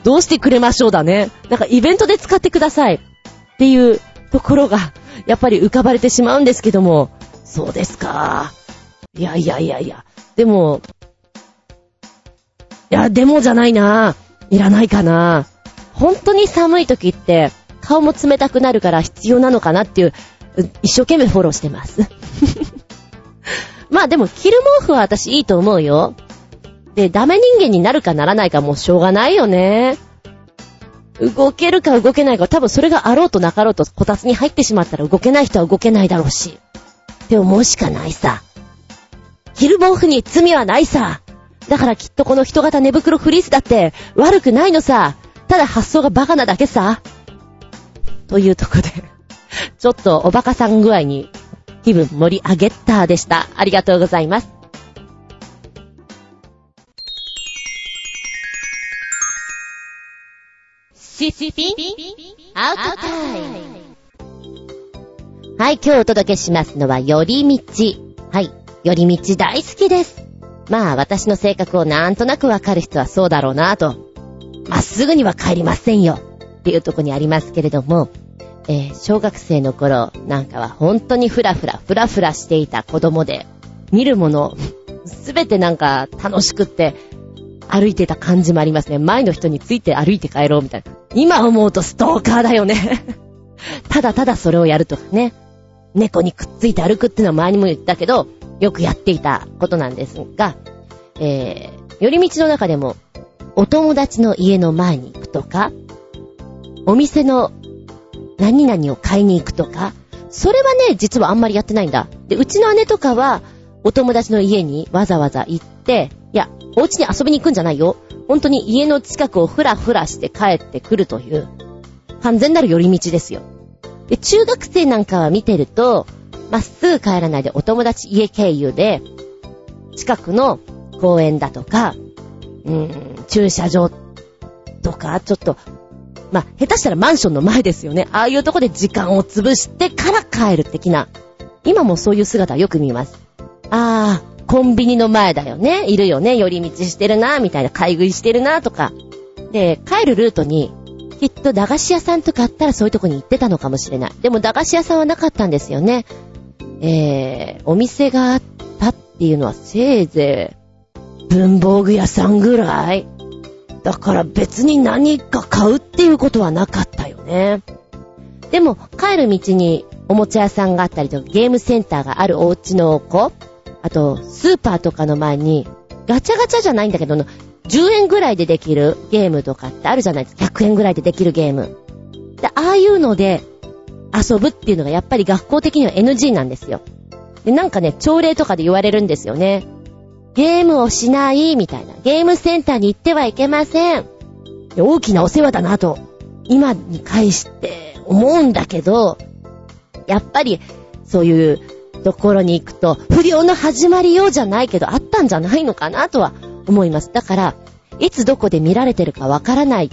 どうしてくれましょうだね。なんかイベントで使ってください。っていうところが、やっぱり浮かばれてしまうんですけども、そうですか。いやいやいやいや。でも、や、でもじゃないな。いらないかな。本当に寒い時って、顔も冷たくなるから必要なのかなっていう、一生懸命フォローしてます。まあでも、着る毛布は私いいと思うよ。で、ダメ人間になるかならないかもうしょうがないよね。動けるか動けないか、多分それがあろうとなかろうと、こたつに入ってしまったら動けない人は動けないだろうし。って思うしかないさ。着る毛布に罪はないさ。だからきっとこの人型寝袋フリースだって悪くないのさ。ただ発想がバカなだけさ。というとこで、ちょっとおバカさん具合に気分盛り上げたでした。ありがとうございます。シスピンアウトタイムはい、今日お届けしますのは、寄り道。はい、寄り道大好きです。まあ、私の性格をなんとなくわかる人はそうだろうなと。まっすぐには帰りませんよ。っていうとこにありますけれども、えー小学生の頃なんかは本当にふらふら、ふらふらしていた子供で、見るもの、すべてなんか楽しくって、歩いてた感じもありますね。前の人について歩いて帰ろうみたいな。今思うとストーカーだよね。ただただそれをやるとかね。猫にくっついて歩くってのは前にも言ったけど、よくやっていたことなんですが、えー、寄り道の中でも、お友達の家の前に行くとか、お店の何々を買いに行くとか、それはね、実はあんまりやってないんだ。で、うちの姉とかは、お友達の家にわざわざ行って、いや、お家に遊びに行くんじゃないよ。本当に家の近くをふらふらして帰ってくるという、完全なる寄り道ですよ。で、中学生なんかは見てると、まっすぐ帰らないでお友達家経由で、近くの公園だとか、うーん、駐車場とか、ちょっと、まあ、下手したらマンションの前ですよね。ああいうとこで時間を潰してから帰る的な。今もそういう姿よく見ます。ああ、コンビニの前だよね。いるよね。寄り道してるな、みたいな。買い食いしてるな、とか。で、帰るルートに、きっと駄菓子屋さんとかあったらそういうとこに行ってたのかもしれない。でも駄菓子屋さんはなかったんですよね。えー、お店があったっていうのはせいぜい、文房具屋さんぐらい。だから別に何か買うっていうことはなかったよね。でも、帰る道におもちゃ屋さんがあったりとか、ゲームセンターがあるお家の子、あと、スーパーとかの前に、ガチャガチャじゃないんだけど、10円ぐらいでできるゲームとかってあるじゃないですか。100円ぐらいでできるゲーム。で、ああいうので、遊ぶっていうのがやっぱり学校的には NG なんですよ。で、なんかね、朝礼とかで言われるんですよね。ゲームをしない、みたいな。ゲームセンターに行ってはいけません。大きなお世話だなと、今に返して思うんだけど、やっぱり、そういうところに行くと、不良の始まりようじゃないけど、あったんじゃないのかなとは思います。だから、いつどこで見られてるかわからない。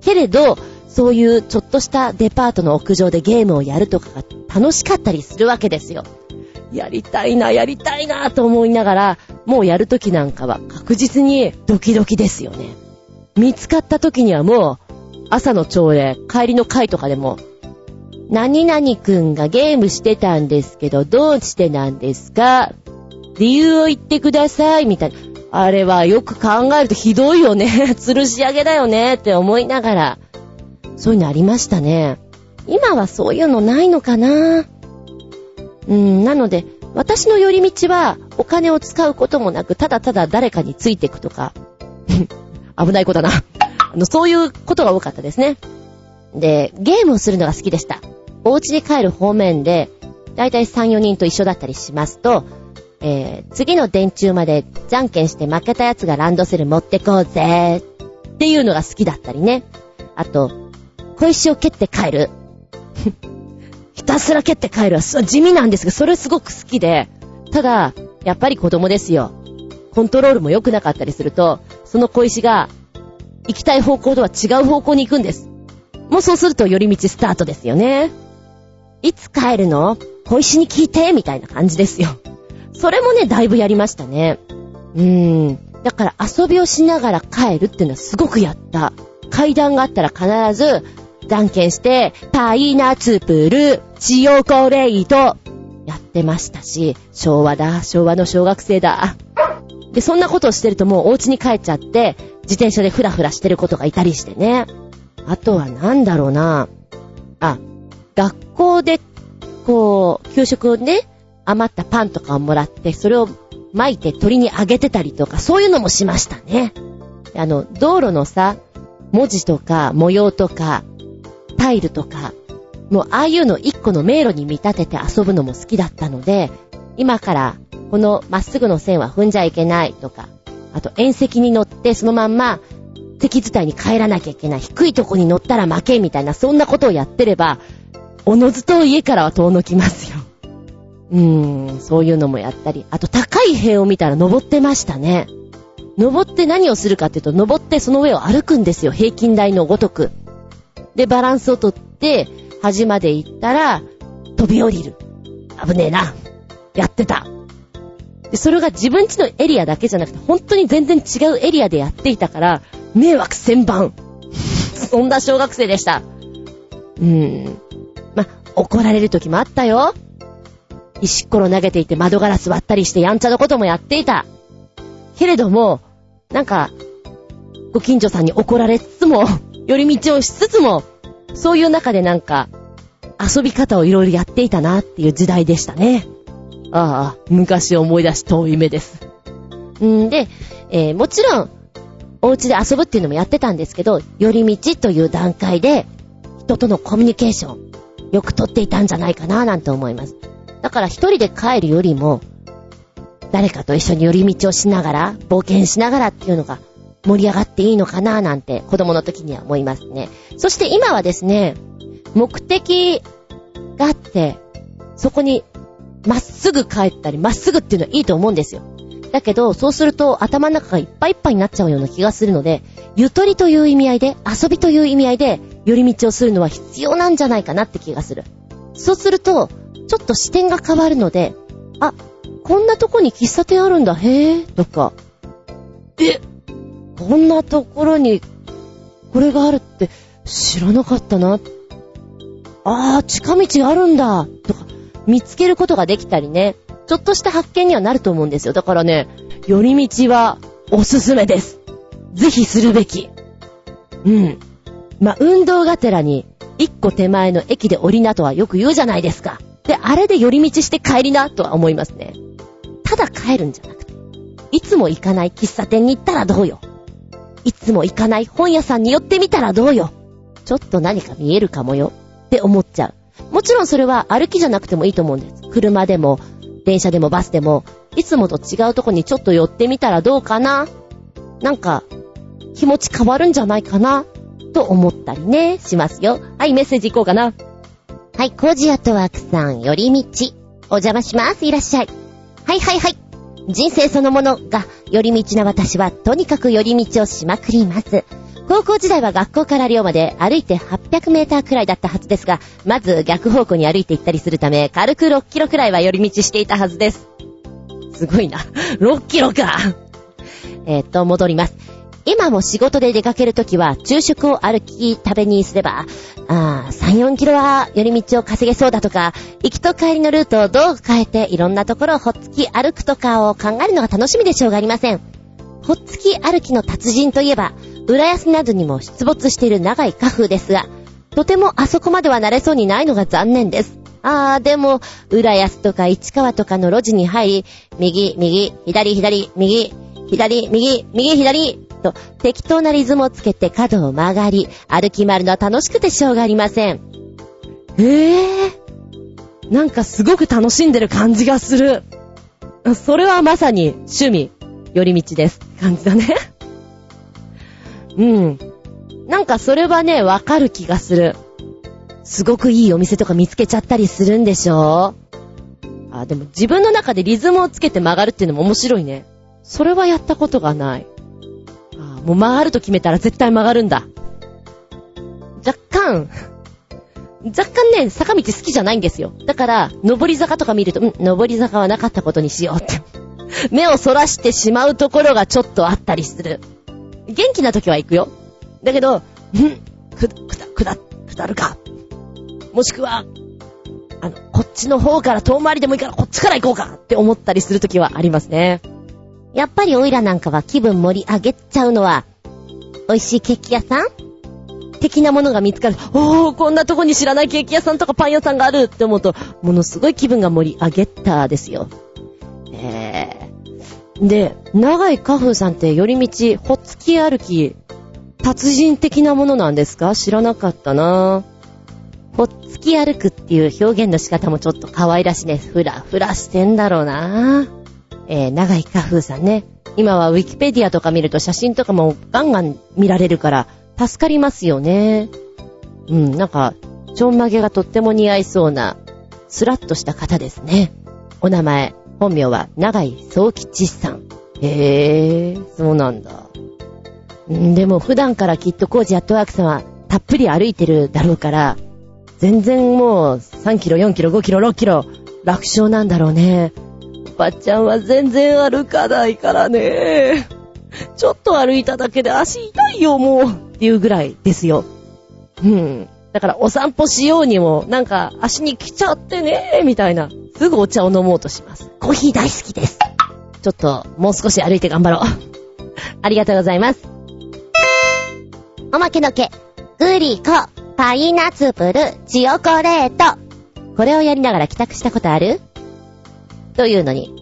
けれど、そういうちょっとしたデパートの屋上でゲームをやるとかが楽しかったりするわけですよ。やりたいな、やりたいなと思いながら、もうやるときなんかは確実にドキドキですよね。見つかった時にはもう、朝の朝礼、帰りの会とかでも、何々くんがゲームしてたんですけど、どうしてなんですか？理由を言ってください、みたいな。あれはよく考えるとひどいよね。吊るし上げだよね、って思いながら、そういうのありましたね。今はそういうのないのかなうん、なので、私の寄り道はお金を使うこともなく、ただただ誰かについていくとか、危ない子だな。あの、そういうことが多かったですね。で、ゲームをするのが好きでした。お家に帰る方面で、だいたい3、4人と一緒だったりしますと、えー、次の電柱までじゃんけんして負けたやつがランドセル持ってこうぜっていうのが好きだったりね。あと、小石を蹴って帰る。ひたすら蹴って帰るは地味なんですが、それすごく好きで、ただ、やっぱり子供ですよ。コントロールも良くなかったりすると、その小石が、行きたい方向とは違う方向に行くんです。もうそうすると寄り道スタートですよね。いつ帰るの？小石に聞いてみたいな感じですよ。それもね、だいぶやりましたね。うーん。だから遊びをしながら帰るっていうのはすごくやった。階段があったら必ず、じゃんけんして、パイナツプル、チヨコレイト、やってましたし、昭和だ、昭和の小学生だ。で、そんなことをしてるともうお家に帰っちゃって、自転車でふらふらしてることがいたりしてね。あとはなんだろうな。あ、学校で、こう、給食をね、余ったパンとかをもらって、それを巻いて鳥にあげてたりとか、そういうのもしましたね。あの、道路のさ、文字とか模様とか、タイルとか、もうああいうの一個の迷路に見立てて遊ぶのも好きだったので、今からこのまっすぐの線は踏んじゃいけないとか、あと縁石に乗ってそのまんま石伝いに帰らなきゃいけない。低いとこに乗ったら負けみたいな、そんなことをやってれば、おのずと家からは遠のきますよ。うーん、そういうのもやったり。あと高い塀を見たら登ってましたね。登って何をするかっていうと、登ってその上を歩くんですよ。平均台のごとく。で、バランスをとって、端まで行ったら、飛び降りる。危ねえな。やってた。で、それが自分家のエリアだけじゃなくて、本当に全然違うエリアでやっていたから、迷惑千番。そんな小学生でした。うーん。ま、怒られる時もあったよ。石っころ投げていて窓ガラス割ったりしてやんちゃなこともやっていた。けれども、なんか、ご近所さんに怒られつつも、寄り道をしつつも、そういう中でなんか、遊び方をいろいろやっていたなっていう時代でしたね。ああ、昔思い出し遠い目です。んで、えーもちろん、お家で遊ぶっていうのもやってたんですけど、寄り道という段階で、人とのコミュニケーション、よく取っていたんじゃないかななんて思います。だから一人で帰るよりも、誰かと一緒に寄り道をしながら、冒険しながらっていうのが盛り上がっていいのかななんて子供の時には思いますね。そして今はですね、目的があって、そこにまっすぐ帰ったり、まっすぐっていうのはいいと思うんですよ。だけど、そうすると頭の中がいっぱいいっぱいになっちゃうような気がするので、ゆとりという意味合いで、遊びという意味合いで、寄り道をするのは必要なんじゃないかなって気がする。そうすると、ちょっと視点が変わるので、あ、こんなとこに喫茶店あるんだ、へぇ、とか、え、こんなところに、これがあるって知らなかったな。あー、近道あるんだ、とか、見つけることができたりね、ちょっとした発見にはなると思うんですよ。だからね、寄り道はおすすめです。ぜひするべき。うん。まあ、運動がてらに、一個手前の駅で降りなとはよく言うじゃないですか。で、あれで寄り道して帰りなとは思いますね。ただ帰るんじゃなくて、いつも行かない喫茶店に行ったらどうよ。いつも行かない本屋さんに寄ってみたらどうよ。ちょっと何か見えるかもよ。って思っちゃう。もちろんそれは歩きじゃなくてもいいと思うんです。車でも、電車でもバスでも、いつもと違うとこにちょっと寄ってみたらどうかななんか、気持ち変わるんじゃないかなと思ったりね、しますよ。はい、メッセージいこうかな。はい、コージアットワークさん、寄り道。お邪魔します。いらっしゃい。はいはいはい。人生そのものが寄り道な私は、とにかく寄り道をしまくります。高校時代は学校から寮まで歩いて800メーターくらいだったはずですが、まず逆方向に歩いて行ったりするため、軽く6キロくらいは寄り道していたはずです。すごいな。6キロか。えっと、戻ります。今も仕事で出かけるときは、昼食を歩き食べにすれば、あー3、4キロは寄り道を稼げそうだとか、行きと帰りのルートをどう変えていろんなところをほっつき歩くとかを考えるのが楽しみでしょうがありません。ほっつき歩きの達人といえば、浦安などにも出没している長い花風ですが、とてもあそこまでは慣れそうにないのが残念です。あー、でも、浦安とか市川とかの路地に入り、右、右、左、左、右、左、右、右、左、と適当なリズムをつけて角を曲がり、歩き回るのは楽しくてしょうがありません。へえ。なんかすごく楽しんでる感じがする。それはまさに趣味、寄り道です。感じだね。うん。なんかそれはね、わかる気がする。すごくいいお店とか見つけちゃったりするんでしょあ、でも自分の中でリズムをつけて曲がるっていうのも面白いね。それはやったことがない。もう曲がると決めたら絶対曲がるんだ。若干、若干ね、坂道好きじゃないんですよ。だから、上り坂とか見ると、うん、上り坂はなかったことにしようって。目をそらしてしまうところがちょっとあったりする。元気な時は行くよ。だけど、んく、くだ、くだ、下るか。もしくは、あの、こっちの方から遠回りでもいいからこっちから行こうかって思ったりする時はありますね。やっぱりオイラなんかは気分盛り上げちゃうのは、美味しいケーキ屋さん？的なものが見つかる。おー、こんなとこに知らないケーキ屋さんとかパン屋さんがあるって思うと、ものすごい気分が盛り上げたですよ。えー。で、長い花風さんって寄り道、ほっつき歩き、達人的なものなんですか？知らなかったなほっつき歩くっていう表現の仕方もちょっと可愛らしいね。ふらふらしてんだろうなえー、長い花風さんね。今はウィキペディアとか見ると写真とかもガンガン見られるから、助かりますよね。うん、なんか、ちょんまげがとっても似合いそうな、スラッとした方ですね。お名前、本名は長井宗吉さん。へえ、そうなんだ。んでも普段からきっとコージアットワークさんはたっぷり歩いてるだろうから、全然もう3キロ、4キロ、5キロ、6キロ楽勝なんだろうね。おばちゃんは全然歩かないからね。ちょっと歩いただけで足痛いよ、もう。っていうぐらいですよ。うん。だからお散歩しようにも、なんか足に来ちゃってね、みたいな。すぐお茶を飲もうとします。コーヒー大好きです。ちょっと、もう少し歩いて頑張ろう。ありがとうございます。おまけのけ、グリコ、パイナツプル、チオコレート。これをやりながら帰宅したことある？というのに、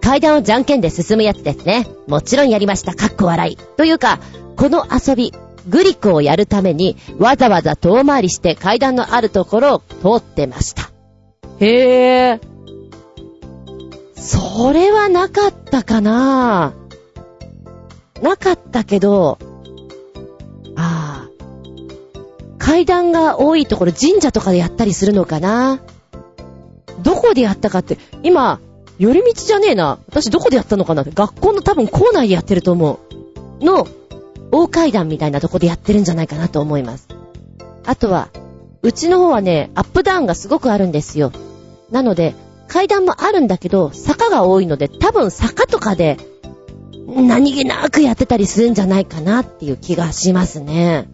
階段をじゃんけんで進むやつですね。もちろんやりました。かっこ笑い。というか、この遊び、グリコをやるために、わざわざ遠回りして階段のあるところを通ってました。へぇー。それはなかったかななかったけど、ああ。階段が多いところ神社とかでやったりするのかなどこでやったかって、今、寄り道じゃねえな。私どこでやったのかな。学校の多分校内でやってると思う。の、大階段みたいなとこでやってるんじゃないかなと思います。あとは、うちの方はね、アップダウンがすごくあるんですよ。なので、階段もあるんだけど、坂が多いので、多分坂とかで、何気なくやってたりするんじゃないかなっていう気がしますね。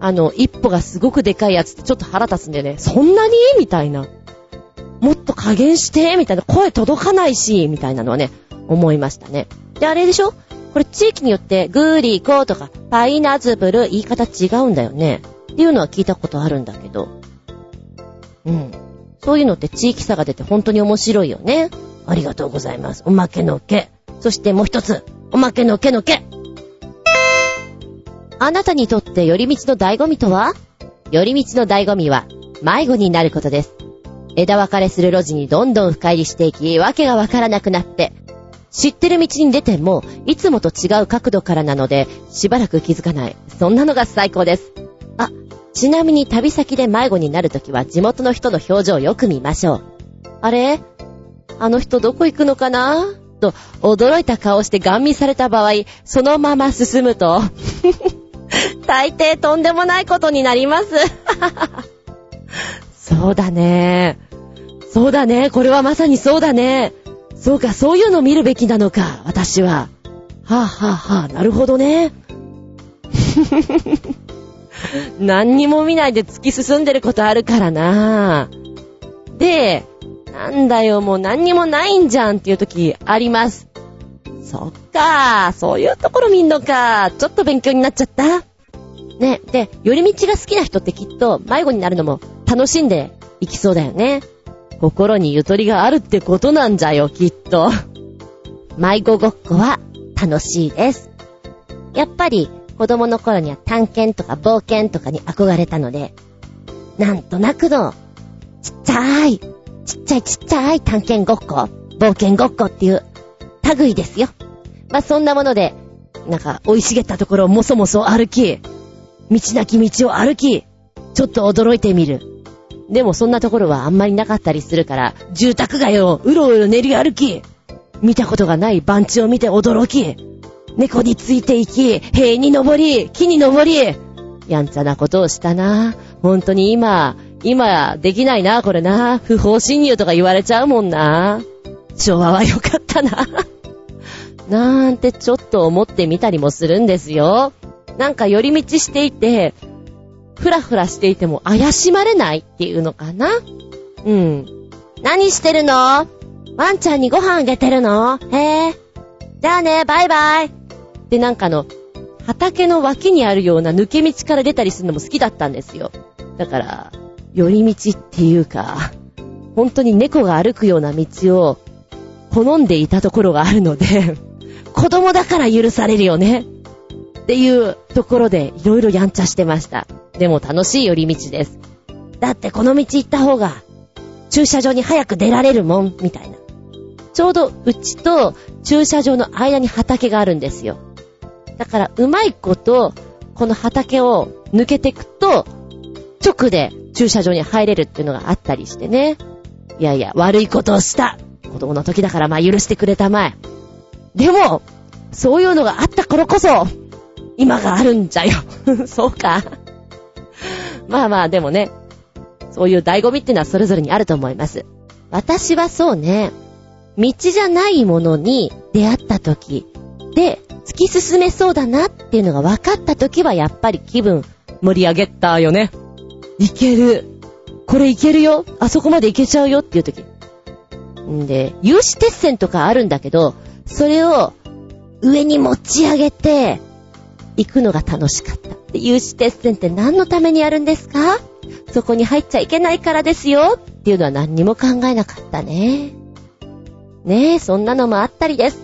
あの、一歩がすごくでかいやつってちょっと腹立つんでね、そんなに？みたいな。もっと加減してみたいな。声届かないしみたいなのはね、思いましたね。で、あれでしょ？これ地域によってグーリーコーとかパイナズブル言い方違うんだよね。っていうのは聞いたことあるんだけど。うん。そういうのって地域差が出て本当に面白いよね。ありがとうございます。おまけのけ。そしてもう一つ。おまけのけのけ。あなたにとって寄り道の醍醐味とは？寄り道の醍醐味は迷子になることです。枝分かれする路地にどんどん深入りしていき、わけがわからなくなって、知ってる道に出ても、いつもと違う角度からなので、しばらく気づかない。そんなのが最高です。あ、ちなみに旅先で迷子になるときは地元の人の表情をよく見ましょう。あれ？あの人どこ行くのかな？と、驚いた顔してガン見された場合、そのまま進むと 大抵とんでもないことになりますそうだね。そうだね。これはまさにそうだね。そうか、そういうの見るべきなのか、私は。はぁ、あ、はぁ、あ、はぁ、なるほどね。何にも見ないで突き進んでることあるからなで、なんだよ、もう何にもないんじゃんっていう時あります。そっか、そういうところ見んのか。ちょっと勉強になっちゃった。ね、で、寄り道が好きな人ってきっと迷子になるのも楽しんでいきそうだよね。心にゆとりがあるってことなんじゃよ、きっと。迷子ごっこは楽しいです。やっぱり子供の頃には探検とか冒険とかに憧れたので、なんとなくのちっちゃい、ちっちゃいちっちゃい探検ごっこ、冒険ごっこっていう類ですよ。まあ、そんなもので、なんか、生い茂ったところをもそもそ歩き、道なき道を歩き、ちょっと驚いてみる。でもそんなところはあんまりなかったりするから、住宅街をうろうろ練り歩き、見たことがない番地を見て驚き、猫についていき、塀に登り、木に登り、やんちゃなことをしたな。本当に今、今、できないな、これな。不法侵入とか言われちゃうもんな。昭和は良かったな。なんてちょっと思ってみたりもするんですよ。なんか寄り道していて、ふらふらしていても怪しまれないっていうのかな？うん。何してるの？ワンちゃんにご飯あげてるの？へえ。じゃあね、バイバイ。で、なんかの、畑の脇にあるような抜け道から出たりするのも好きだったんですよ。だから、寄り道っていうか、本当に猫が歩くような道を好んでいたところがあるので 子供だから許されるよね。っていうところでいろいろやんちゃしてました。でも楽しい寄り道です。だってこの道行った方が駐車場に早く出られるもん、みたいな。ちょうどうちと駐車場の間に畑があるんですよ。だからうまいこと、この畑を抜けてくと、直で駐車場に入れるっていうのがあったりしてね。いやいや、悪いことをした。子供の時だからまあ許してくれたまえ。でも、そういうのがあった頃こそ、今があるんじゃよ。そうか。まあまあ、でもね、そういう醍醐味っていうのはそれぞれにあると思います。私はそうね、道じゃないものに出会った時で、突き進めそうだなっていうのが分かった時はやっぱり気分盛り上げたよね。いける。これいけるよ。あそこまでいけちゃうよっていう時。んで、有刺鉄線とかあるんだけど、それを上に持ち上げて、行くのが楽しかった。有刺鉄線って何のためにやるんですか？そこに入っちゃいけないからですよっていうのは何にも考えなかったね。ねえ、そんなのもあったりです。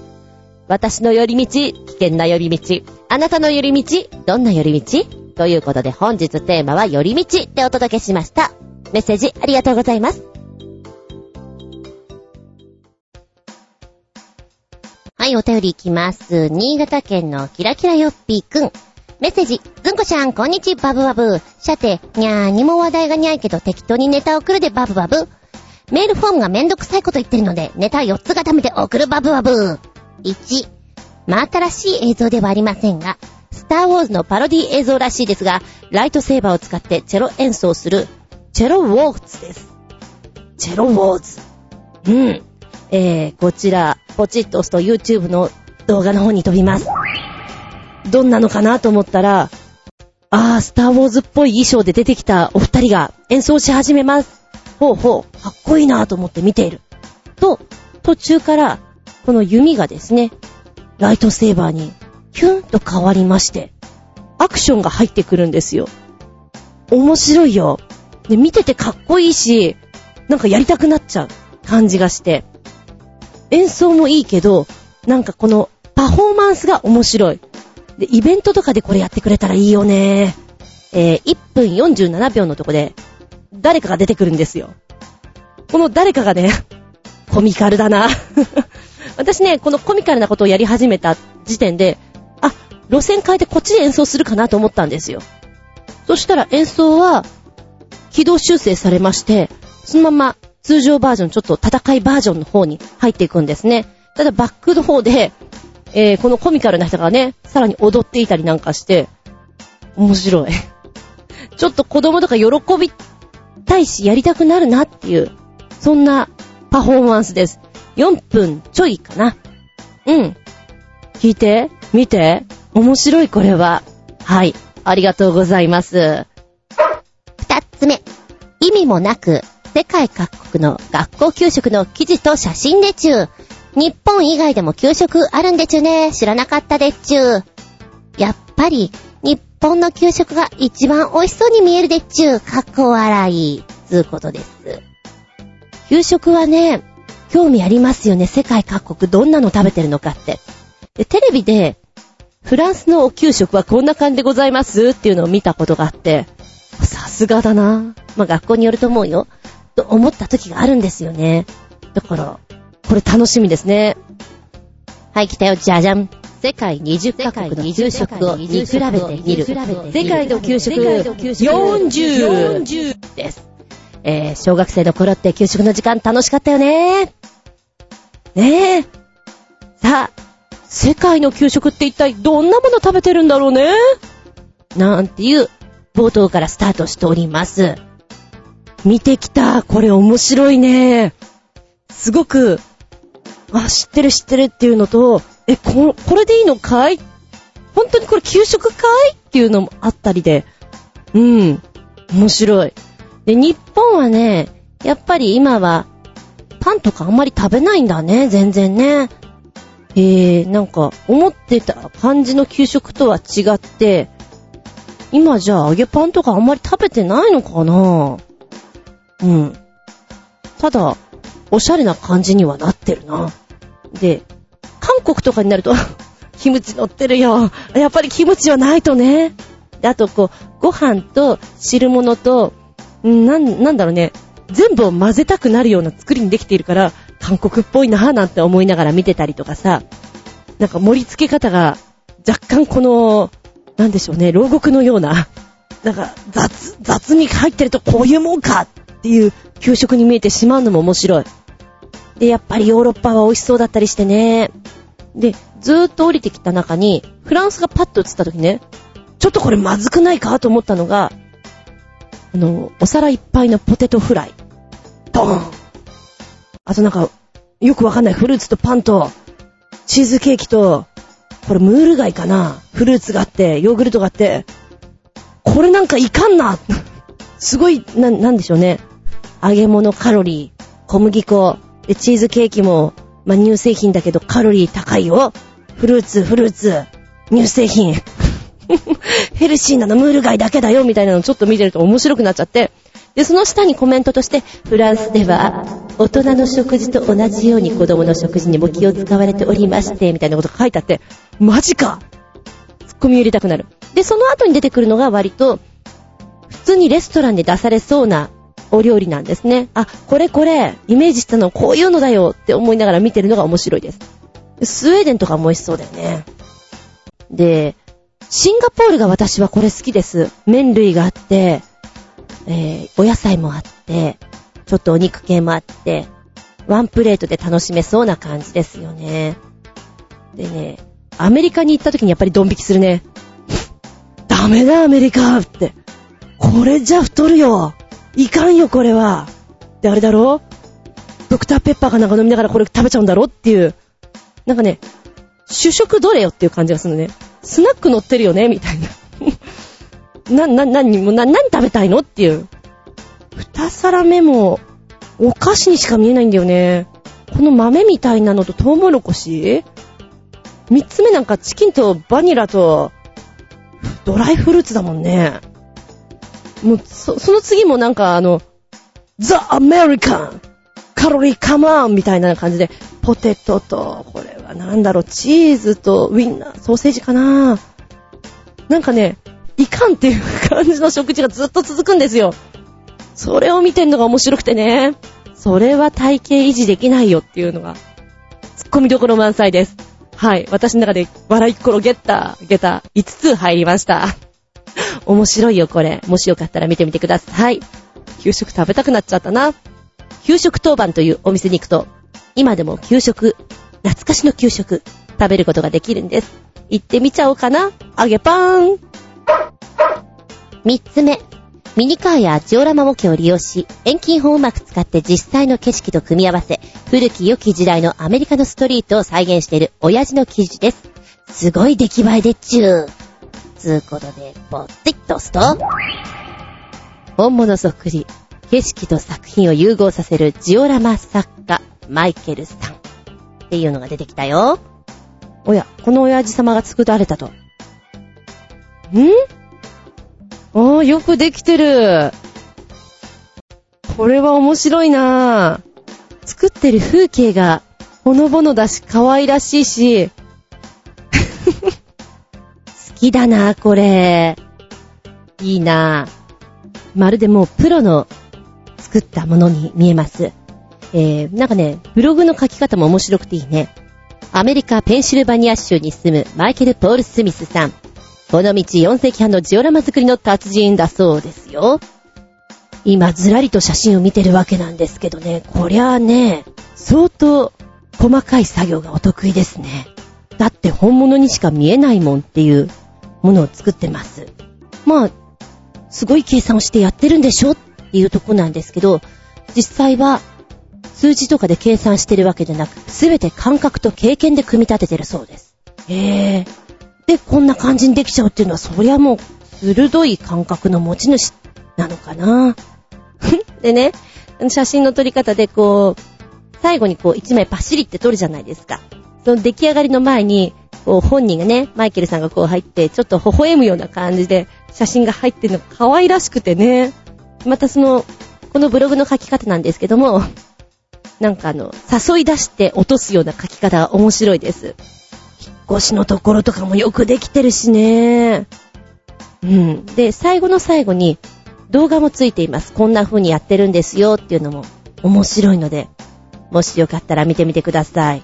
私の寄り道、危険な寄り道。あなたの寄り道、どんな寄り道？ということで本日テーマは寄り道でお届けしました。メッセージありがとうございます。はい、お便りいきます。新潟県のキラキラよっぴーくん。メッセージ、ずんこちゃん、こんにち、バブバブ。さて、にゃーにも話題がにゃいけど適当にネタ送るでバブバブ。メールフォームがめんどくさいこと言ってるので、ネタ4つ固めて送るバブバブ。1、真新しい映像ではありませんが、スターウォーズのパロディ映像らしいですが、ライトセーバーを使ってチェロ演奏する、チェロウォーツです。チェロウォーズ。うん。えー、こちら、ポチッと押すと YouTube の動画の方に飛びます。どんなのかなと思ったら、あー、スターウォーズっぽい衣装で出てきたお二人が演奏し始めます。ほうほう、かっこいいなと思って見ている。と、途中から、この弓がですね、ライトセーバーに、ヒュンと変わりまして、アクションが入ってくるんですよ。面白いよ。で、見ててかっこいいし、なんかやりたくなっちゃう感じがして。演奏もいいけど、なんかこのパフォーマンスが面白い。で、イベントとかでこれやってくれたらいいよね。えー、1分47秒のとこで、誰かが出てくるんですよ。この誰かがね、コミカルだな。私ね、このコミカルなことをやり始めた時点で、あ、路線変えてこっちで演奏するかなと思ったんですよ。そしたら演奏は、軌道修正されまして、そのまま通常バージョン、ちょっと戦いバージョンの方に入っていくんですね。ただバックの方で、えー、このコミカルな人がね、さらに踊っていたりなんかして、面白い。ちょっと子供とか喜びたいし、やりたくなるなっていう、そんなパフォーマンスです。4分ちょいかな。うん。聞いて、見て、面白いこれは。はい。ありがとうございます。二つ目、意味もなく、世界各国の学校給食の記事と写真でちゅう。日本以外でも給食あるんでちゅね。知らなかったでちゅう。やっぱり、日本の給食が一番美味しそうに見えるでちゅう。かっこ笑い。つうことです。給食はね、興味ありますよね。世界各国どんなの食べてるのかって。で、テレビで、フランスのお給食はこんな感じでございますっていうのを見たことがあって、さすがだな。まあ、学校によると思うよ。と思った時があるんですよね。だから、これ楽しみですね。はい、来たよ、じゃじゃん。世界20カ国の給食を見比べてみる。世界の給食40 40です。えー、小学生の頃って給食の時間楽しかったよね。ねえ。さあ、世界の給食って一体どんなもの食べてるんだろうね。なんていう冒頭からスタートしております。見てきた。これ面白いね。すごく、あ、知ってる知ってるっていうのと、え、こ、これでいいのかい？本当にこれ給食かい？っていうのもあったりで、うん、面白い。で、日本はね、やっぱり今は、パンとかあんまり食べないんだね、全然ね。えー、なんか、思ってた感じの給食とは違って、今じゃあ揚げパンとかあんまり食べてないのかな？うん。ただ、おしゃれな感じにはなってるな。で、韓国とかになると、キムチ乗ってるよ。やっぱりキムチはないとね。で、あとこう、ご飯と汁物と、んなん、なんだろうね。全部を混ぜたくなるような作りにできているから、韓国っぽいなぁなんて思いながら見てたりとかさ。なんか盛り付け方が、若干この、なんでしょうね、牢獄のような、なんか雑、雑に入ってるとこういうもんかっていう給食に見えてしまうのも面白い。で、やっぱりヨーロッパは美味しそうだったりしてね。で、ずーっと降りてきた中に、フランスがパッと映った時ね、ちょっとこれまずくないかと思ったのが、あの、お皿いっぱいのポテトフライ。ドーンあとなんか、よくわかんないフルーツとパンと、チーズケーキと、これムール貝かなフルーツがあって、ヨーグルトがあって、これなんかいかんなすごい、な、なんでしょうね。揚げ物カロリー、小麦粉、チーズケーキも、まあ、乳製品だけどカロリー高いよ。フルーツ、フルーツ、乳製品。ヘルシーなのムール貝だけだよ、みたいなのちょっと見てると面白くなっちゃって。で、その下にコメントとして、フランスでは、大人の食事と同じように子供の食事にも気を使われておりまして、みたいなことが書いてあって、マジかツッコミ入れたくなる。で、その後に出てくるのが割と、普通にレストランで出されそうなお料理なんですね。あ、これこれ、イメージしたのこういうのだよって思いながら見てるのが面白いです。スウェーデンとかも美味しそうだよね。で、シンガポールが私はこれ好きです。麺類があって、えー、お野菜もあって、ちょっとお肉系もあって、ワンプレートで楽しめそうな感じですよね。でね、アメリカに行った時にやっぱりドン引きするね。ダメだアメリカって。これじゃ太るよ。いかんよこれは。で、あれだろ？ドクターペッパーかなんか飲みながらこれ食べちゃうんだろ？っていう。なんかね、主食どれよっていう感じがするのね。スナック乗ってるよね？みたいな。な、な、何も、な、何食べたいの？っていう。二皿目も、お菓子にしか見えないんだよね。この豆みたいなのとトウモロコシ？三つ目なんかチキンとバニラと、ドライフルーツだもんね。もう、そ、その次もなんかあの、ザ・アメリカンカロリーカマーンみたいな感じで、ポテトと、これはなんだろう、チーズとウィンナー、ソーセージかななんかね、いかんっていう感じの食事がずっと続くんですよ。それを見てんのが面白くてね。それは体型維持できないよっていうのが、ツッコミどころ満載です。はい。私の中で、笑いっころゲッター、ゲター、5つ入りました。面白いよ、これ。もしよかったら見てみてください。給食食べたくなっちゃったな。給食当番というお店に行くと、今でも給食、懐かしの給食、食べることができるんです。行ってみちゃおうかな。揚げパーン。三つ目、ミニカーやジオラマ模型を利用し、遠近法をうまく使って実際の景色と組み合わせ、古き良き時代のアメリカのストリートを再現している親父の記事です。すごい出来栄えでっちゅー。つうことで、ポッティッと押すと、本物そっくり、景色と作品を融合させるジオラマ作家、マイケルさん。っていうのが出てきたよ。おや、この親父様が作られたと。ん？ああ、よくできてる。これは面白いなぁ。作ってる風景がほのぼのだし、可愛らしいし。きだな、これ。いいな。まるでもうプロの作ったものに見えます。えー、なんかね、ブログの書き方も面白くていいね。アメリカ・ペンシルバニア州に住むマイケル・ポール・スミスさん。この道4世紀半のジオラマ作りの達人だそうですよ。今ずらりと写真を見てるわけなんですけどね、こりゃあね、相当細かい作業がお得意ですね。だって本物にしか見えないもんっていうものを作ってます。まあ、すごい計算をしてやってるんでしょっていうとこなんですけど、実際は数字とかで計算してるわけじゃなく、すべて感覚と経験で組み立ててるそうです。へえ。で、こんな感じにできちゃうっていうのは、そりゃもう、鋭い感覚の持ち主なのかな。でね、写真の撮り方でこう、最後にこう一枚パシリって撮るじゃないですか。その出来上がりの前に、本人がね、マイケルさんがこう入って、ちょっと微笑むような感じで写真が入ってるのが可愛らしくてね。またその、このブログの書き方なんですけども、なんかあの、誘い出して落とすような書き方が面白いです。引っ越しのところとかもよくできてるしね。うん。で、最後の最後に動画もついています。こんな風にやってるんですよっていうのも面白いので、もしよかったら見てみてください。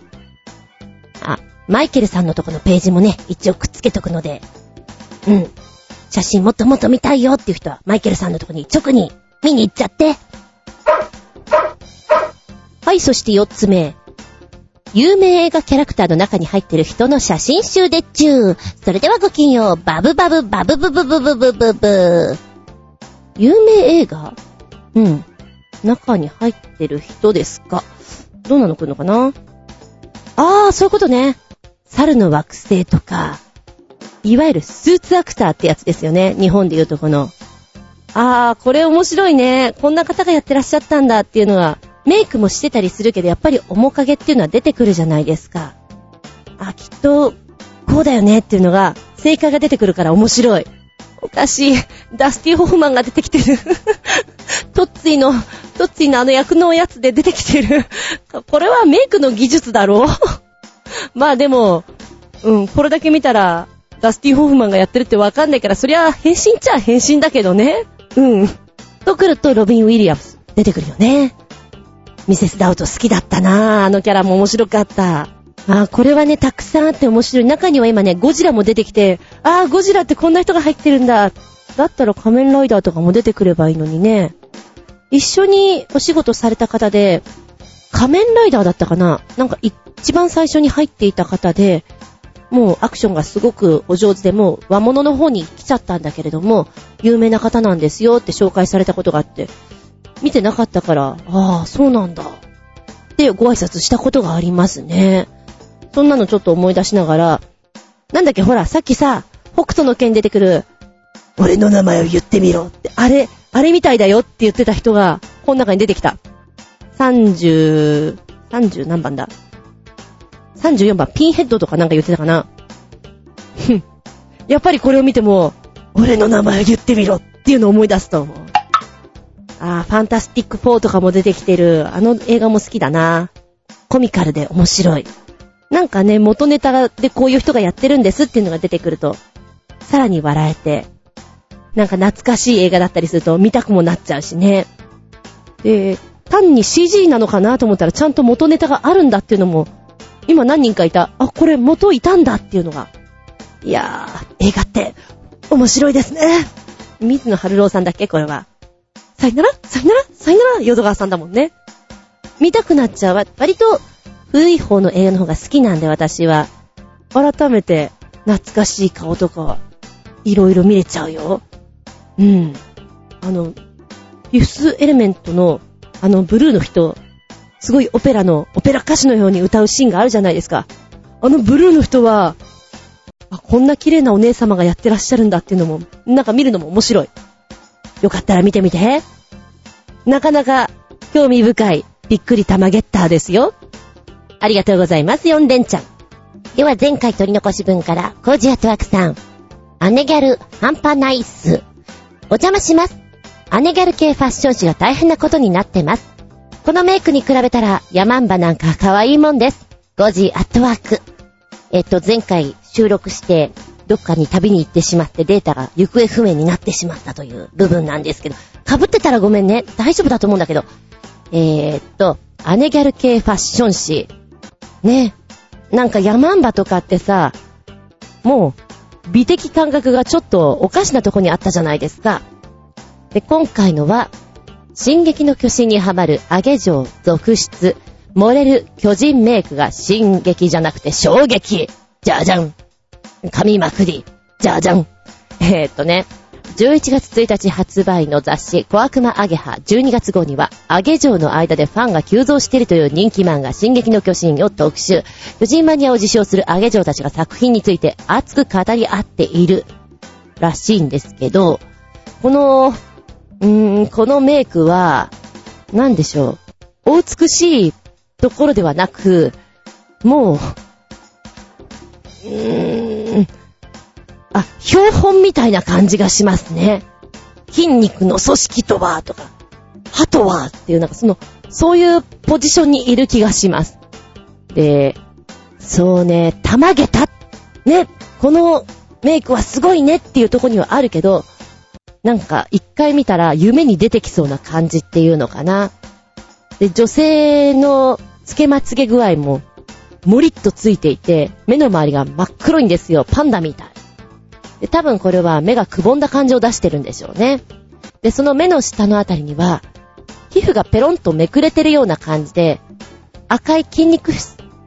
あ、マイケルさんのとこのページもね、一応くっつけとくので、うん。写真もっともっと見たいよっていう人は、マイケルさんのとこに直に見に行っちゃって。はい、そして四つ目。有名映画キャラクターの中に入ってる人の写真集でっちゅー。それではごきんよう。バブバブバブブブブブブブブ。有名映画？うん。中に入ってる人ですか。どうなの来るのかな？あー、そういうことね。猿の惑星とか、いわゆるスーツアクターってやつですよね。日本でいうとこの。あー、これ面白いね。こんな方がやってらっしゃったんだっていうのは、メイクもしてたりするけど、やっぱり面影っていうのは出てくるじゃないですか。あ、きっと、こうだよねっていうのが、正解が出てくるから面白い。おかしい。ダスティ・ホフマンが出てきてる。トッツィの、トッツィのあの役のやつで出てきてる。これはメイクの技術だろうまあでも、うん、これだけ見たら、ダスティ・ホフマンがやってるってわかんないから、そりゃ変身っちゃ変身だけどね。うん。と来ると、ロビン・ウィリアムス出てくるよね。ミセス・ダウト好きだったなぁ。あのキャラも面白かった。あこれはね、たくさんあって面白い。中には今ね、ゴジラも出てきて、ああ、ゴジラってこんな人が入ってるんだ。だったら仮面ライダーとかも出てくればいいのにね。一緒にお仕事された方で、仮面ライダーだったかな？なんか一番最初に入っていた方で、もうアクションがすごくお上手で、もう和物の方に来ちゃったんだけれども、有名な方なんですよって紹介されたことがあって、見てなかったから、ああ、そうなんだ。ってご挨拶したことがありますね。そんなのちょっと思い出しながら、なんだっけ、ほら、さっきさ、北斗の剣出てくる、俺の名前を言ってみろって、あれ、あれみたいだよって言ってた人が、この中に出てきた。30、30何番だ ?34 番、ピンヘッドとかなんか言ってたかな？ふん。やっぱりこれを見ても、俺の名前言ってみろっていうのを思い出すと思う。あー、ファンタスティック4とかも出てきてる、あの映画も好きだな。コミカルで面白い。なんかね、元ネタでこういう人がやってるんですっていうのが出てくると、さらに笑えて、なんか懐かしい映画だったりすると見たくもなっちゃうしね。で、単に CG なのかなと思ったらちゃんと元ネタがあるんだっていうのも、今何人かいた、あ、これ元いたんだっていうのが。いやー、映画って面白いですね。水野春郎さんだっけ？これは。さよなら？さよなら？さよなら？淀川さんだもんね。見たくなっちゃうわ。割と古い方の映画の方が好きなんで私は。改めて懐かしい顔とか、いろいろ見れちゃうよ。うん。あの、ユスエレメントの、あの、ブルーの人、すごいオペラの、オペラ歌手のように歌うシーンがあるじゃないですか。あのブルーの人は、あ、こんな綺麗なお姉様がやってらっしゃるんだっていうのも、なんか見るのも面白い。よかったら見てみて。なかなか興味深い、びっくり玉ゲッターですよ。ありがとうございます、4連ちゃん。では前回取り残し分から、コージアトワクさん。姉ギャル、ハンパナイス。お邪魔します。姉ギャル系ファッション誌が大変なことになってます。このメイクに比べたら、ヤマンバなんか可愛いもんです。5時アットワーク。えっと、前回収録して、どっかに旅に行ってしまってデータが行方不明になってしまったという部分なんですけど、被ってたらごめんね。大丈夫だと思うんだけど。えー、っと、姉ギャル系ファッション誌。ね。なんかヤマンバとかってさ、もう、美的感覚がちょっとおかしなとこにあったじゃないですか。で、今回のは、進撃の巨人にハマるアゲ城続出。漏れる巨人メイクが進撃じゃなくて衝撃。じゃじゃん。髪まくり。じゃじゃん。えー、っとね、11月1日発売の雑誌、小悪魔アゲハ12月号には、アゲ城の間でファンが急増しているという人気漫画、進撃の巨人を特集。巨人マニアを自称するアゲ城たちが作品について熱く語り合っているらしいんですけど、この、うーん、このメイクは、なんでしょう？お美しいところではなく、もう、うーん、あ、標本みたいな感じがしますね。筋肉の組織とは、とか、歯とは、っていうなんかその、そういうポジションにいる気がします。で、そうね、玉げた。ね、このメイクはすごいねっていうとこにはあるけど、なんか一回見たら夢に出てきそうな感じっていうのかな。で、女性のつけまつげ具合も、もりっとついていて、目の周りが真っ黒いんですよ。パンダみたい。で、多分これは目がくぼんだ感じを出してるんでしょうね。で、その目の下のあたりには、皮膚がペロンとめくれてるような感じで、赤い筋肉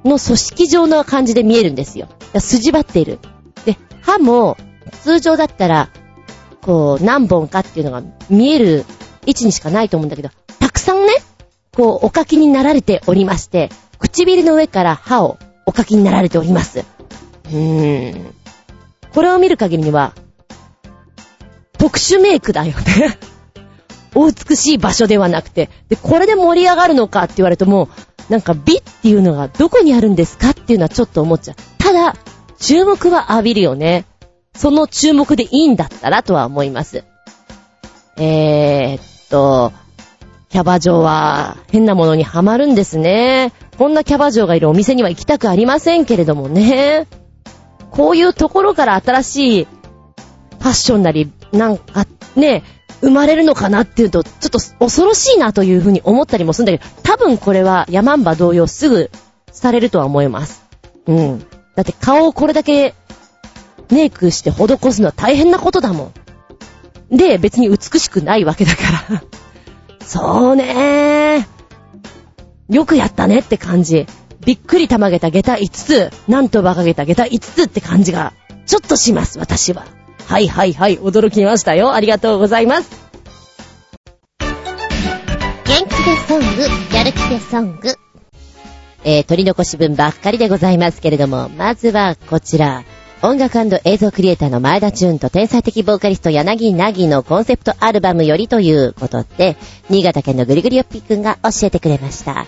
の組織状の感じで見えるんですよ。筋張っている。で、歯も、通常だったら、こう、何本かっていうのが見える位置にしかないと思うんだけど、たくさんね、こう、おかきになられておりまして、唇の上から歯をおかきになられております。うーん。これを見る限りには、特殊メイクだよね お美しい場所ではなくて、で、これで盛り上がるのかって言われても、なんか美っていうのがどこにあるんですかっていうのはちょっと思っちゃう。ただ、注目は浴びるよね。その注目でいいんだったらとは思います。えー、っと、キャバ嬢は変なものにはまるんですね。こんなキャバ嬢がいるお店には行きたくありませんけれどもね。こういうところから新しいファッションなり、なんかね、生まれるのかなっていうと、ちょっと恐ろしいなというふうに思ったりもするんだけど、多分これはヤマンバ同様すぐされるとは思います。うん。だって顔をこれだけメイクして施すのは大変なことだもん。で、別に美しくないわけだから そうねー。よくやったねって感じ。びっくりたまげた下駄5つ、なんと馬鹿げた下駄5つって感じが、ちょっとします、私は。はいはいはい、驚きましたよ。ありがとうございます。元気でソング、やる気でソング。えー、取り残し分ばっかりでございますけれども、まずはこちら。音楽映像クリエイターの前田チュンと天才的ボーカリスト柳なぎのコンセプトアルバムよりということで、新潟県のぐりぐりよっぴくんが教えてくれました。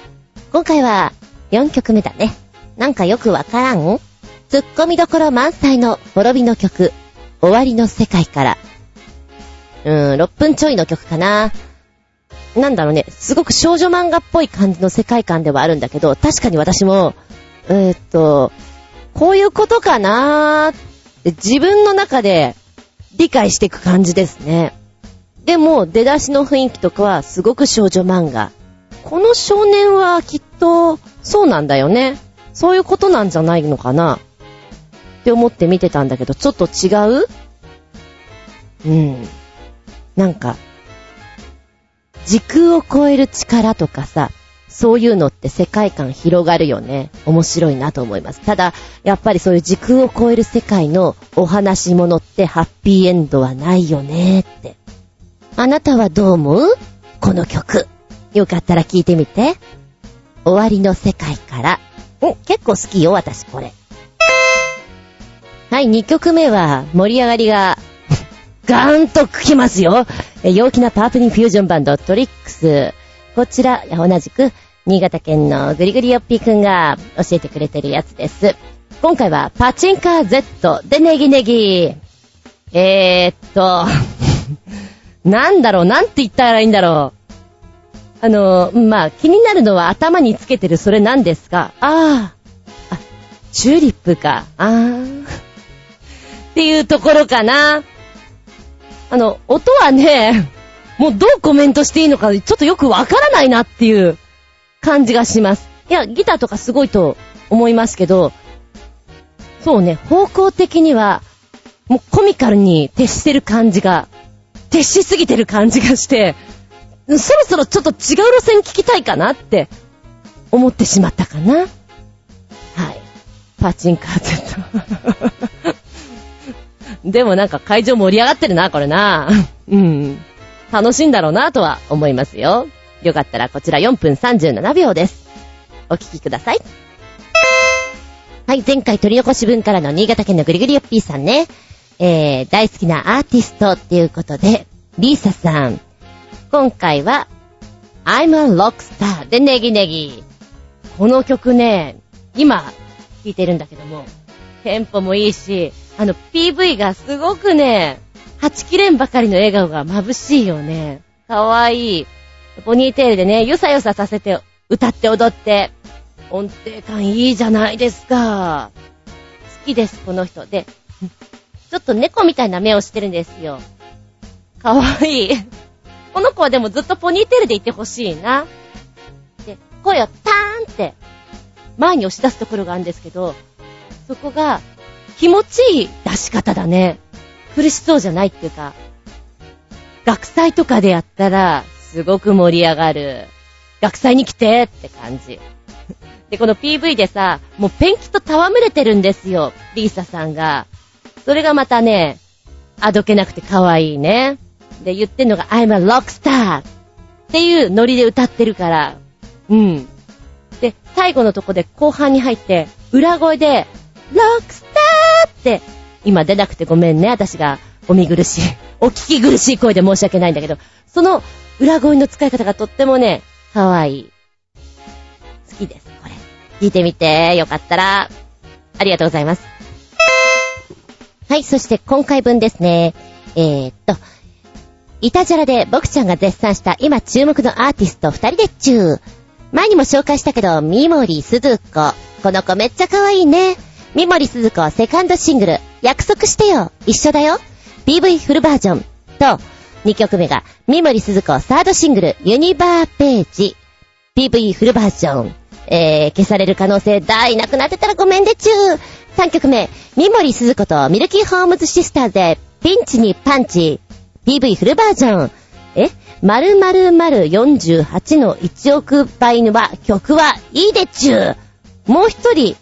今回は4曲目だね。なんかよくわからん？ツッコミどころ満載の滅びの曲、終わりの世界から。うーん、6分ちょいの曲かな。なんだろうね、すごく少女漫画っぽい感じの世界観ではあるんだけど、確かに私も、えー、っと、こういうことかなーって自分の中で理解していく感じですね。でも、出だしの雰囲気とかはすごく少女漫画。この少年はきっとそうなんだよね。そういうことなんじゃないのかなって思って見てたんだけど、ちょっと違う？うん。なんか、時空を超える力とかさ、そういうのって世界観広がるよね。面白いなと思います。ただ、やっぱりそういう時空を超える世界のお話し物ってハッピーエンドはないよねって。あなたはどう思う？この曲。よかったら聴いてみて。終わりの世界から。ん結構好きよ、私これ。はい、2曲目は盛り上がりが ガーンと来ますよ。陽気なパープリンフュージョンバンドトリックス。こちら、同じく新潟県のぐりぐりよっぴーくんが教えてくれてるやつです。今回はパチンカー Z でネギネギ。えー、っと、なんだろう、なんて言ったらいいんだろう。あの、まあ、気になるのは頭につけてるそれなんですかああ。あ、チューリップか。あー。っていうところかな。あの、音はね、もうどうコメントしていいのか、ちょっとよくわからないなっていう感じがします。いや、ギターとかすごいと思いますけど、そうね、方向的には、もうコミカルに徹してる感じが、徹しすぎてる感じがして、そろそろちょっと違う路線聞きたいかなって思ってしまったかな。はい。パチンカー Z。でもなんか会場盛り上がってるな、これな。うん。楽しいんだろうなとは思いますよ。よかったらこちら4分37秒です。お聞きください。はい、前回取り残し分からの新潟県のぐりぐりよっぴーさんね。えー、大好きなアーティストっていうことで、リーサさん。今回は、I'm a Rockstar でネギネギ。この曲ね、今、聴いてるんだけども、テンポもいいし、あの、PV がすごくね、はちきれんばかりの笑顔が眩しいよね。かわいい。ポニーテールでね、ゆさゆささせて、歌って踊って、音程感いいじゃないですか。好きです、この人。で、ちょっと猫みたいな目をしてるんですよ。かわいい。この子はでもずっとポニーテールでいてほしいな。で、声をターンって前に押し出すところがあるんですけど、そこが気持ちいい出し方だね。苦しそうじゃないっていうか、学祭とかでやったら、すごく盛り上がる。学祭に来てって感じ。で、この PV でさ、もうペンキと戯れてるんですよ、リーサさんが。それがまたね、あどけなくて可愛いね。で、言ってんのが I'm a rockstar っていうノリで歌ってるから、うん。で、最後のとこで後半に入って、裏声で、ロックスターって今出なくてごめんね、私がお見苦しい、お聞き苦しい声で申し訳ないんだけど、その裏声の使い方がとってもね、かわいい。好きです、これ。聞いてみて、よかったら。ありがとうございます。はい、そして今回分ですね。えー、っと、イタジャラで僕ちゃんが絶賛した今注目のアーティスト二人でっちゅー。前にも紹介したけど、三森鈴子。この子めっちゃ可愛いね。三森鈴子セカンドシングル、約束してよ。一緒だよ。PV フルバージョン。と、2曲目が、三森鈴子サードシングル、ユニバーページ。PV フルバージョン。えー、消される可能性大なくなってたらごめんでちゅー。3曲目、三森鈴子とミルキーホームズシスターズで、ピンチにパンチ。PV フルバージョン。え〇〇〇48の1億倍のは曲はいいでちゅー。もう一人、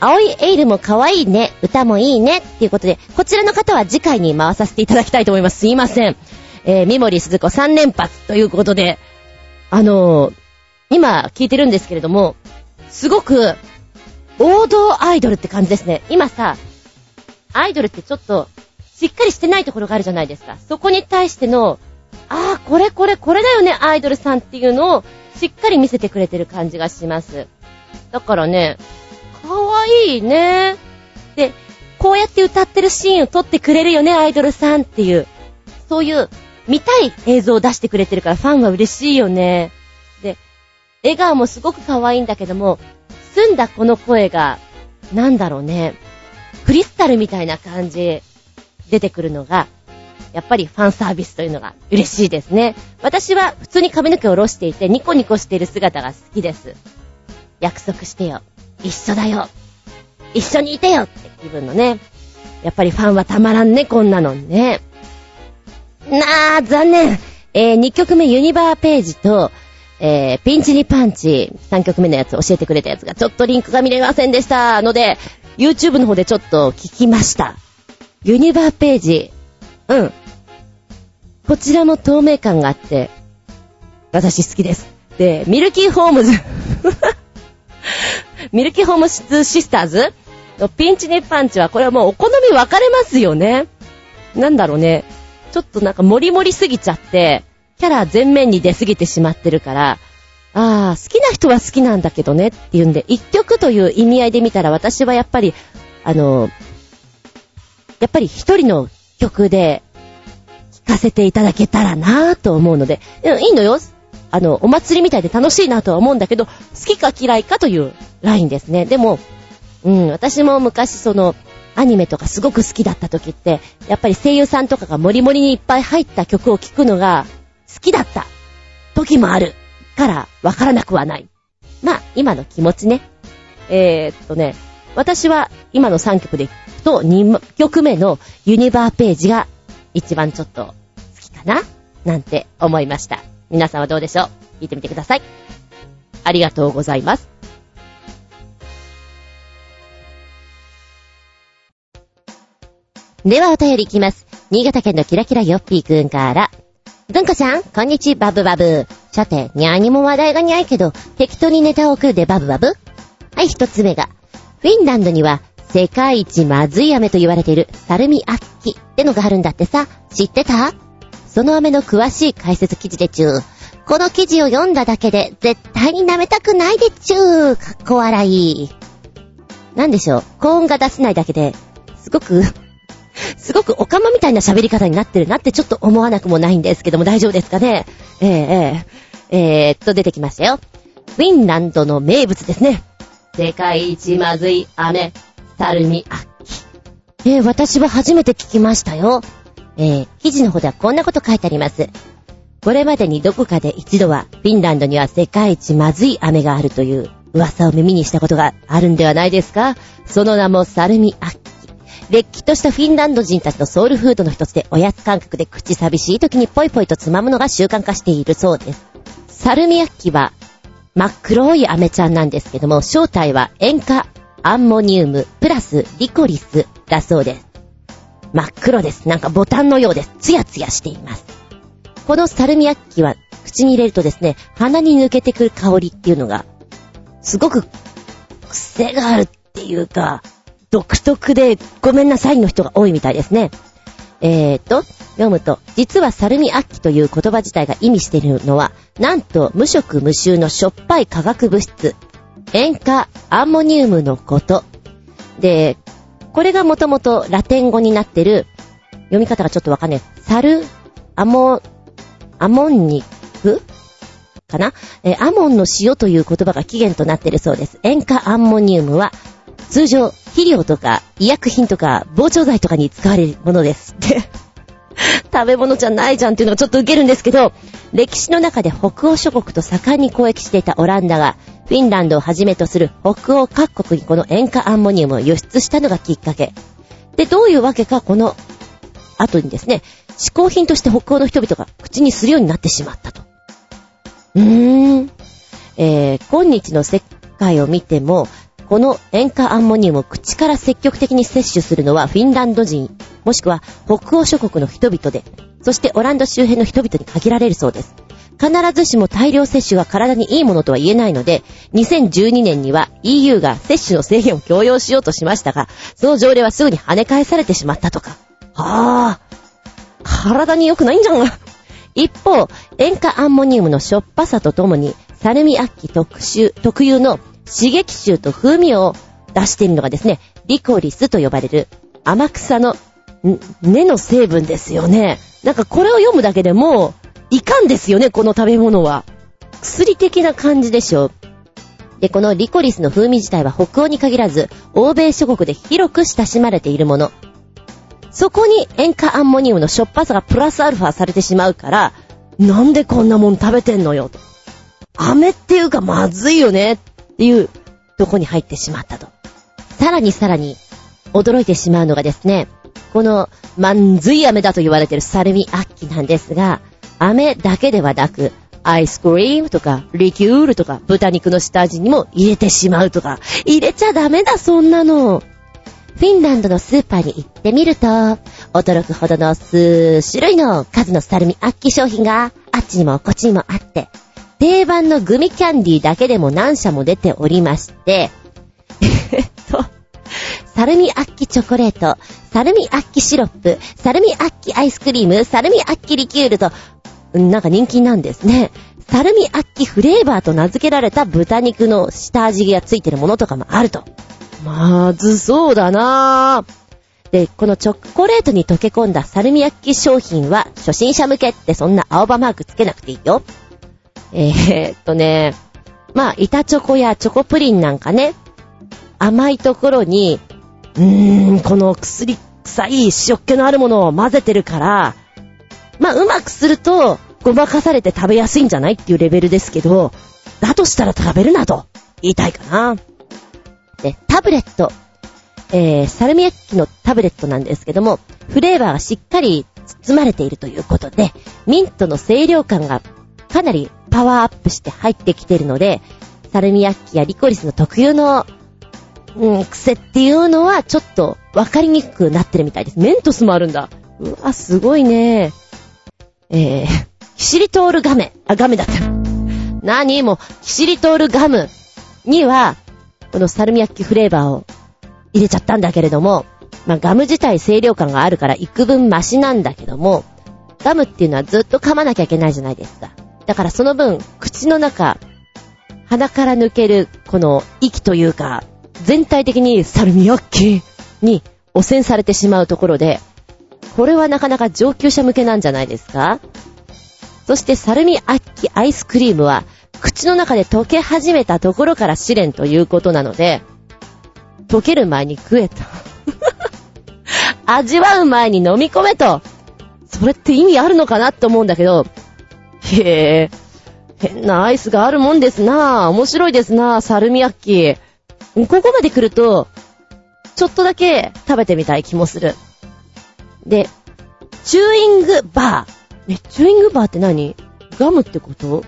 青いエイルも可愛いね、歌もいいね、っていうことで、こちらの方は次回に回させていただきたいと思います。すいません。えー、三森鈴子3連発ということで、あのー、今聞いてるんですけれども、すごく、王道アイドルって感じですね。今さ、アイドルってちょっと、しっかりしてないところがあるじゃないですか。そこに対しての、ああ、これこれこれだよね、アイドルさんっていうのを、しっかり見せてくれてる感じがします。だからね、かわいいね。で、こうやって歌ってるシーンを撮ってくれるよね、アイドルさんっていう、そういう見たい映像を出してくれてるからファンは嬉しいよね。で、笑顔もすごく可愛いんだけども、澄んだこの声が、なんだろうね、クリスタルみたいな感じ、出てくるのが、やっぱりファンサービスというのが嬉しいですね。私は普通に髪の毛を下ろしていて、ニコニコしている姿が好きです。約束してよ。一緒だよ。一緒にいてよって気分のね。やっぱりファンはたまらんね、こんなのね。なー、残念。えー、2曲目ユニバーページと、えー、ピンチにパンチ、3曲目のやつ教えてくれたやつが、ちょっとリンクが見れませんでしたので、YouTube の方でちょっと聞きました。ユニバーページ、うん。こちらも透明感があって、私好きです。で、ミルキーホームズ ミルキーホームズシスターズのピンチにパンチは、これはもうお好み分かれますよね。なんだろうね。ちょっとなんかモリモリすぎちゃって、キャラ全面に出すぎてしまってるから、ああ、好きな人は好きなんだけどねっていうんで、一曲という意味合いで見たら私はやっぱり、あの、やっぱり一人の曲で聴かせていただけたらなぁと思うので、いいのよ。あの、お祭りみたいで楽しいなとは思うんだけど、好きか嫌いかというラインですね。でも、うん、私も昔その、アニメとかすごく好きだった時って、やっぱり声優さんとかがモリモリにいっぱい入った曲を聴くのが好きだった時もあるからわからなくはない。まあ、今の気持ちね。えー、っとね、私は今の3曲でいくと2曲目のユニバーページが一番ちょっと好きかななんて思いました。皆さんはどうでしょう？聞いてみてください。ありがとうございます。ではお便りいきます。新潟県のキラキラヨッピーくんから。文子ちゃん、こんにちバブバブ。さて、にゃーにも話題がにゃいけど、適当にネタを送るでバブバブ？はい、一つ目が。フィンランドには、世界一まずい飴と言われているサルミアッキってのがあるんだってさ、知ってた？その飴の詳しい解説記事でちゅー。この記事を読んだだけで、絶対に舐めたくないでちゅー。かっこ笑い。なんでしょう、高音が出せないだけで、すごく すごくオカマみたいな喋り方になってるなってちょっと思わなくもないんですけども大丈夫ですかね？えー、えー、えー、っと出てきましたよ。フィンランドの名物ですね。世界一まずい飴、サルミアッキ。えー、私は初めて聞きましたよ。えー、記事の方ではこんなこと書いてあります。これまでにどこかで一度は、フィンランドには世界一まずい飴があるという噂を耳にしたことがあるんではないですか？その名もサルミアッキ。れっきとしたフィンランド人たちのソウルフードの一つで、おやつ感覚で口寂しい時にポイポイとつまむのが習慣化しているそうです。サルミヤッキは、真っ黒い飴ちゃんなんですけども、正体は塩化アンモニウムプラスリコリスだそうです。真っ黒です。なんかボタンのようです。ツヤツヤしています。このサルミヤッキは口に入れるとですね、鼻に抜けてくる香りっていうのが、すごく癖があるっていうか、独特でごめんなさいの人が多いみたいですね。えーと、読むと、実はサルミアッキという言葉自体が意味しているのは、なんと無色無臭のしょっぱい化学物質、塩化アンモニウムのこと。で、これがもともとラテン語になってる、読み方がちょっとわかんない。サル、アモアモンニクかな？えーアモンの塩という言葉が起源となっているそうです。塩化アンモニウムは、通常、肥料とか医薬品とか膨張剤とかに使われるものです。で、食べ物じゃないじゃんっていうのがちょっとウケるんですけど、歴史の中で北欧諸国と盛んに交易していたオランダが、フィンランドをはじめとする北欧各国にこの塩化アンモニウムを輸出したのがきっかけ。で、どういうわけかこの後にですね、嗜好品として北欧の人々が口にするようになってしまったと。うーん。えー、今日の世界を見ても、この塩化アンモニウムを口から積極的に摂取するのはフィンランド人、もしくは北欧諸国の人々で、そしてオランダ周辺の人々に限られるそうです。必ずしも大量摂取が体にいいものとは言えないので、2012年には EU が摂取の制限を強要しようとしましたが、その条例はすぐに跳ね返されてしまったとか。はぁ、体に良くないんじゃん。一方、塩化アンモニウムのしょっぱさとともに、サルミアッキ特、特有の刺激臭と風味を出しているのがですね、リコリスと呼ばれる甘草の根の成分ですよね。なんかこれを読むだけでも、いかんですよね、この食べ物は。薬的な感じでしょ。で、このリコリスの風味自体は北欧に限らず、欧米諸国で広く親しまれているもの。そこに塩化アンモニウムのしょっぱさがプラスアルファされてしまうから、なんでこんなもん食べてんのよと。飴っていうかまずいよねっていうとこに入ってしまったと。さらにさらに驚いてしまうのがですね、このまんずい飴だと言われているサルミアッキなんですが、飴だけではなく、アイスクリームとか、リキュールとか、豚肉の下味にも入れてしまうとか、入れちゃダメだ、そんなの。フィンランドのスーパーに行ってみると、驚くほどの数種類の数のサルミアッキ商品があっちにもこっちにもあって、定番のグミキャンディーだけでも何社も出ておりまして、えっと、サルミアッキチョコレート、サルミアッキシロップ、サルミアッキアイスクリーム、サルミアッキリキュールと、うんなんか人気なんですね。サルミアッキフレーバーと名付けられた豚肉の下味がついてるものとかもあると。まずそうだなぁ。で、このチョコレートに溶け込んだサルミアッキ商品は初心者向けってそんな青葉マークつけなくていいよ。えー、っとね、まあ、板チョコやチョコプリンなんかね、甘いところに、うーん、この薬臭い塩っ気のあるものを混ぜてるから、まあ、うまくすると、ごまかされて食べやすいんじゃないっていうレベルですけど、だとしたら食べるなと言いたいかな。で、タブレット。えー、サルミアッキのタブレットなんですけども、フレーバーがしっかり包まれているということで、ミントの清涼感がかなりパワーアップして入ってきてるので、サルミアッキやリコリスの特有の、うん、癖っていうのはちょっとわかりにくくなってるみたいです。メントスもあるんだ。うわ、すごいね。えー、キシリトールガメ。あ、ガメだった。何もう、キシリトールガムには、このサルミアッキフレーバーを入れちゃったんだけれども、まあ、ガム自体清涼感があるから幾分マシなんだけども、ガムっていうのはずっと噛まなきゃいけないじゃないですか。だからその分、口の中、鼻から抜ける、この息というか、全体的にサルミアッキに汚染されてしまうところで、これはなかなか上級者向けなんじゃないですか？そしてサルミアッキーアイスクリームは、口の中で溶け始めたところから試練ということなので、溶ける前に食えと。味わう前に飲み込めと。それって意味あるのかなって思うんだけど、へえ、変なアイスがあるもんですなぁ。面白いですなぁ、サルミアッキー。ここまで来ると、ちょっとだけ食べてみたい気もする。で、チューイングバー。え、チューイングバーって何？ガムってこと？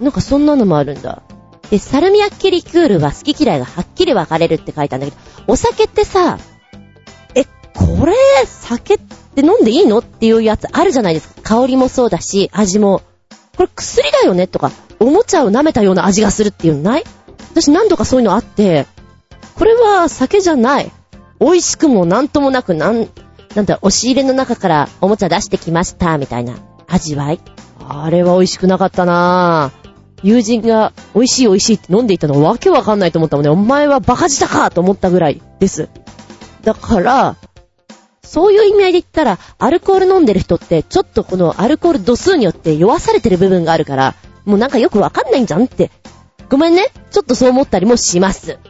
なんかそんなのもあるんだ。で、サルミアッキリキュールは好き嫌いがはっきり分かれるって書いたんだけど、お酒ってさ、え、これ、酒って飲んでいいの？っていうやつあるじゃないですか。香りもそうだし、味も。これ薬だよねとか、おもちゃを舐めたような味がするっていうのない？私何度かそういうのあって、これは酒じゃない。美味しくもなんともなく、なん、なんだ、押し入れの中からおもちゃ出してきました、みたいな味わい。あれは美味しくなかったなぁ。友人が美味しい美味しいって飲んでいたのわけわかんないと思ったもんね。お前はバカ舌かと思ったぐらいです。だから、そういう意味合いで言ったら、アルコール飲んでる人って、ちょっとこのアルコール度数によって酔わされてる部分があるから、もうなんかよくわかんないんじゃんって。ごめんね。ちょっとそう思ったりもします。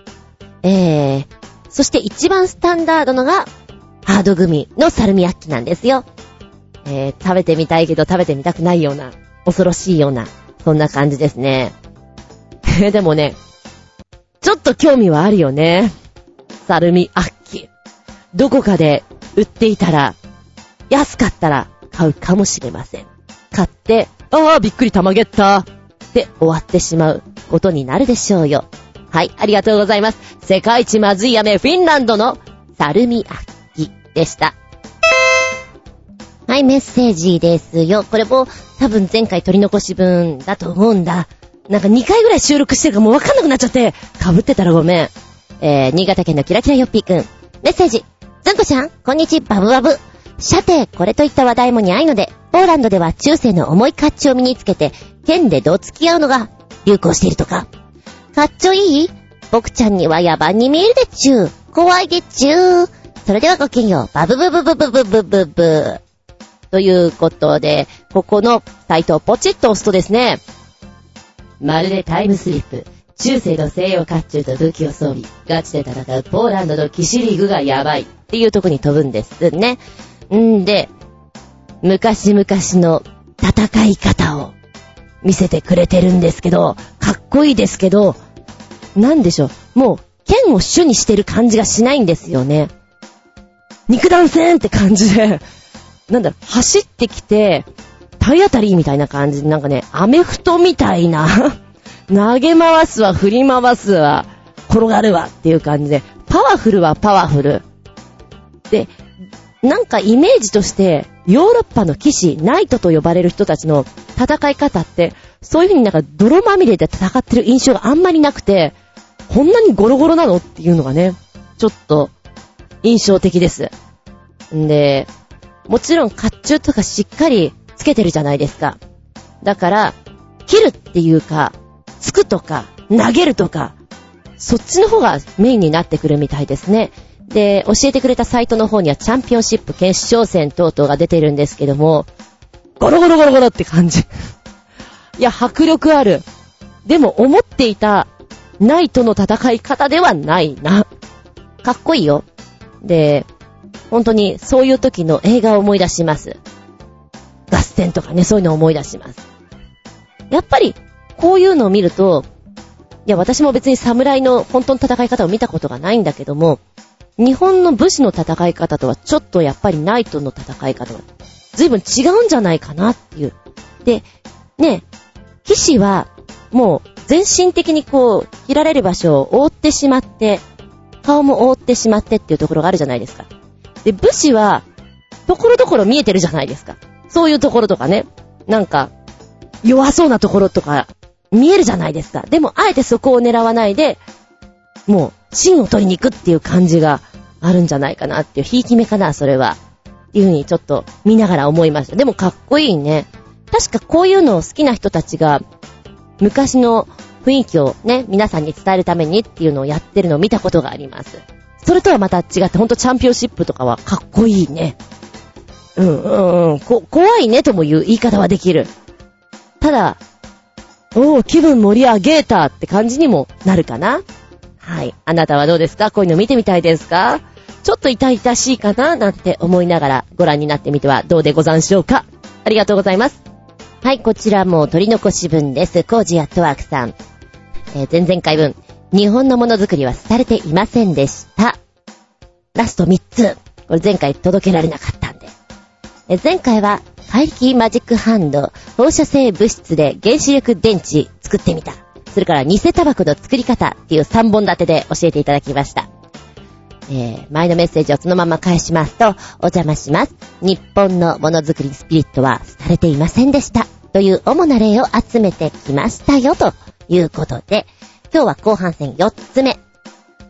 えー、そして一番スタンダードのが、ハードグミのサルミアッキなんですよ。えー、食べてみたいけど食べてみたくないような、恐ろしいような、そんな感じですね。でもね、ちょっと興味はあるよね。サルミアッキ。どこかで売っていたら、安かったら買うかもしれません。買って、ああ、びっくりたまげったって終わってしまうことになるでしょうよ。はい、ありがとうございます。世界一まずい飴フィンランドのサルミアッキでした。はい、メッセージですよ。これも多分前回取り残し分だと思うんだ。なんか2回ぐらい収録してるかもうわかんなくなっちゃって、被ってたらごめん。えー、新潟県のキラキラヨッピーくん。メッセージ。ずんこちゃん、こんにちバブバブ。さて、これといった話題もにゃいので、ポーランドでは中世の重いカッチを身につけて、剣でどつき合うのが流行しているとか。カッチョいい？僕ちゃんには野蛮に見えるでちゅう。怖いでちゅう。それではごきげんよう。バブブブブブブブブブ。ということで、ここのサイトをポチッと押すとですね、まるでタイムスリップ。中世の西洋甲冑と武器を装備。ガチで戦うポーランドの騎士リーグがやばい。っていうとこに飛ぶんですね。んで、昔々の戦い方を見せてくれてるんですけど、かっこいいですけど、なんでしょう。もう、剣を主にしてる感じがしないんですよね。肉弾戦って感じで、なんだろ、走ってきて、体当たりみたいな感じで、なんかね、アメフトみたいな投げ回すわ、振り回すわ、転がるわっていう感じで、パワフルはパワフル。で、なんかイメージとして、ヨーロッパの騎士、ナイトと呼ばれる人たちの戦い方って、そういう風になんか泥まみれで戦ってる印象があんまりなくて、こんなにゴロゴロなのっていうのがね、ちょっと印象的です。んで、もちろん甲冑とかしっかりつけてるじゃないですか。だから、切るっていうか、つくとか、投げるとか、そっちの方がメインになってくるみたいですね。で、教えてくれたサイトの方にはチャンピオンシップ決勝戦等々が出てるんですけども、ゴロゴロゴロゴロって感じ。いや、迫力ある。でも思っていたナイトの戦い方ではないな。かっこいいよ。で、本当にそういう時の映画を思い出します。合戦とかね、そういうのを思い出します。やっぱり、こういうのを見ると、いや、私も別に侍の本当の戦い方を見たことがないんだけども、日本の武士の戦い方とはちょっとやっぱりナイトの戦い方は随分違うんじゃないかなっていう。で、ね、騎士はもう全身的にこう、切られる場所を覆ってしまって、顔も覆ってしまってっていうところがあるじゃないですか。で、武士は、ところどころ見えてるじゃないですか。そういうところとかね。なんか、弱そうなところとか、見えるじゃないですか。でも、あえてそこを狙わないで、もう、芯を取りに行くっていう感じがあるんじゃないかなっていう、ひいき目かな、それは。っていうふうにちょっと見ながら思いました。でもかっこいいね。確かこういうのを好きな人たちが、昔の雰囲気をね、皆さんに伝えるためにっていうのをやってるのを見たことがあります。それとはまた違って、ほんとチャンピオンシップとかはかっこいいね。うんうんうん。こ、怖いねともいう言い方はできる。ただ、おー、気分盛り上げたって感じにもなるかな。はい。あなたはどうですか？こういうの見てみたいですか？ちょっと痛々しいかななんて思いながらご覧になってみてはどうでござんしょうかありがとうございます。はい、こちらも取り残し分です。コージアットワークさん。えー、前々回分。日本のものづくりは廃れていませんでした。ラスト3つ。これ前回届けられなかったんで。え前回は、怪力マジックハンド、放射性物質で原子力電池作ってみた。それから偽タバコの作り方っていう3本立てで教えていただきました。えー、前のメッセージをそのまま返しますと、お邪魔します。日本のものづくりスピリットは廃れていませんでした。という主な例を集めてきましたよ、ということで、今日は後半戦4つ目。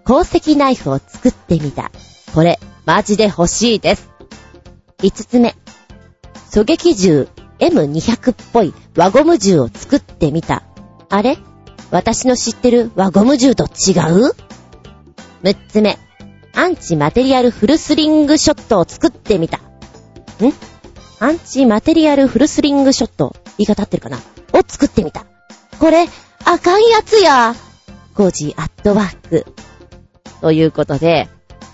鉱石ナイフを作ってみた。これ、マジで欲しいです。5つ目。狙撃銃 M200 っぽい輪ゴム銃を作ってみた。あれ？私の知ってる輪ゴム銃と違う ?6 つ目。アンチマテリアルフルスリングショットを作ってみた。ん？アンチマテリアルフルスリングショット。言い方合ってるかな？を作ってみた。これ、あかんやつや。5時アットワーク。ということで、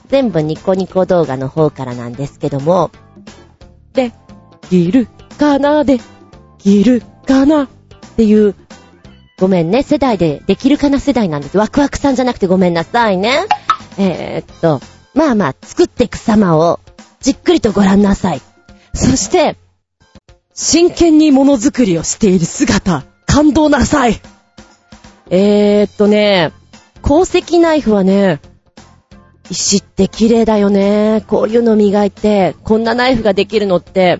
全部ニコニコ動画の方からなんですけども、で、ギルかなで、ギルかなっていう、ごめんね、世代でできるかな世代なんです。ワクワクさんじゃなくてごめんなさいね。えー、っと、まあまあ、作っていく様を、じっくりとご覧なさい。そして、真剣にものづくりをしている姿、感動なさい。えー、っとね、鉱石ナイフはね、石って綺麗だよね。こういうの磨いて、こんなナイフができるのって、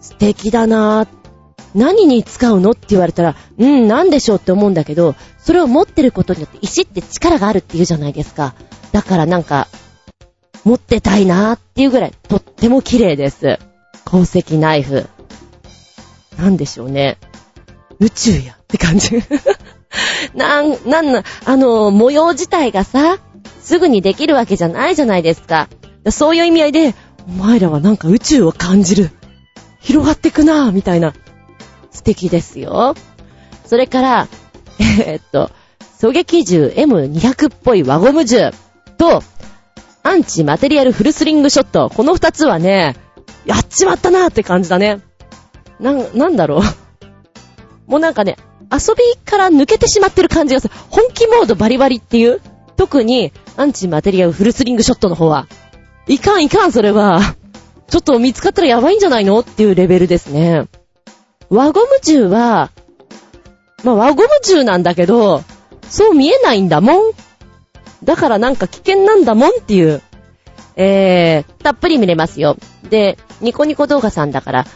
素敵だな何に使うのって言われたら、うん、なんでしょうって思うんだけど、それを持ってることによって石って力があるって言うじゃないですか。だからなんか、持ってたいなーっていうぐらい、とっても綺麗です。鉱石ナイフ。なんでしょうね。宇宙やって感じ。なん、なんな、あの、模様自体がさ、すぐにできるわけじゃないじゃないですか。そういう意味合いで、お前らはなんか宇宙を感じる。広がってくなぁ、みたいな。素敵ですよ。それから、えー、っと、狙撃銃 M200 っぽい輪ゴム銃と、アンチマテリアルフルスリングショット。この二つはね、やっちまったなーって感じだね。な、なんだろう。もうなんかね、遊びから抜けてしまってる感じがする。本気モードバリバリっていう特に、アンチマテリアルフルスリングショットの方は。いかんいかん、それは。ちょっと見つかったらやばいんじゃないのっていうレベルですね。輪ゴム銃は、まあ、輪ゴム銃なんだけど、そう見えないんだもん。だからなんか危険なんだもんっていう。えー、たっぷり見れますよ。で、ニコニコ動画さんだから、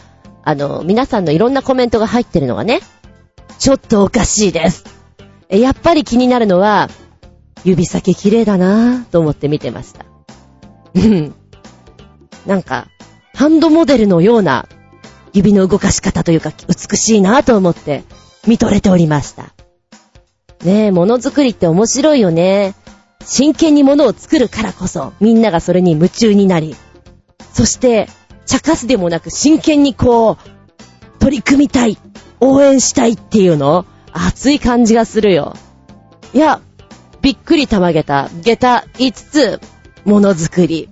あの、皆さんのいろんなコメントが入ってるのがね、ちょっとおかしいです。やっぱり気になるのは、指先綺麗だなぁと思って見てました。うん。なんか、ハンドモデルのような指の動かし方というか美しいなぁと思って見とれておりました。ねえ、ものづくりって面白いよね。真剣に物を作るからこそ、みんながそれに夢中になり、そして、茶化すでもなく真剣にこう、取り組みたい、応援したいっていうの、熱い感じがするよ。いや、びっくりたまげた、下駄5つ、ものづくり。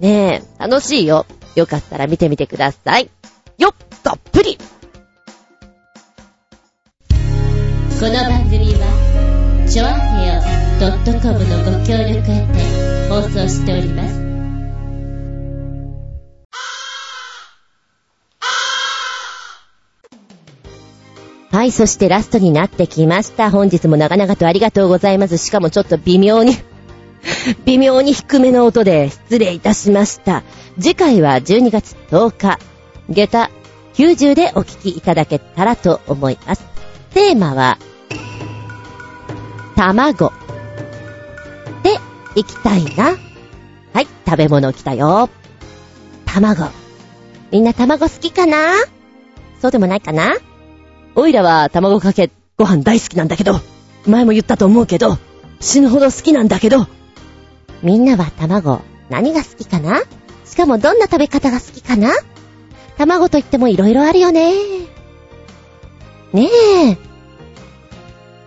ねえ、楽しいよ。よかったら見てみてください。よっ、たっぷりこの番組は、ちょあへよ .com のご協力へて放送しております。はい、そしてラストになってきました。本日も長々とありがとうございます。しかもちょっと微妙に 微妙に低めの音で失礼いたしました。次回は12月10日、下駄90でお聞きいただけたらと思います。テーマは、卵。で、行きたいな。はい、食べ物来たよ。卵。みんな卵好きかな？そうでもないかな？おいらは卵かけご飯大好きなんだけど、前も言ったと思うけど、死ぬほど好きなんだけど、みんなは卵何が好きかな？しかもどんな食べ方が好きかな？卵といっても色々あるよね。ねえ。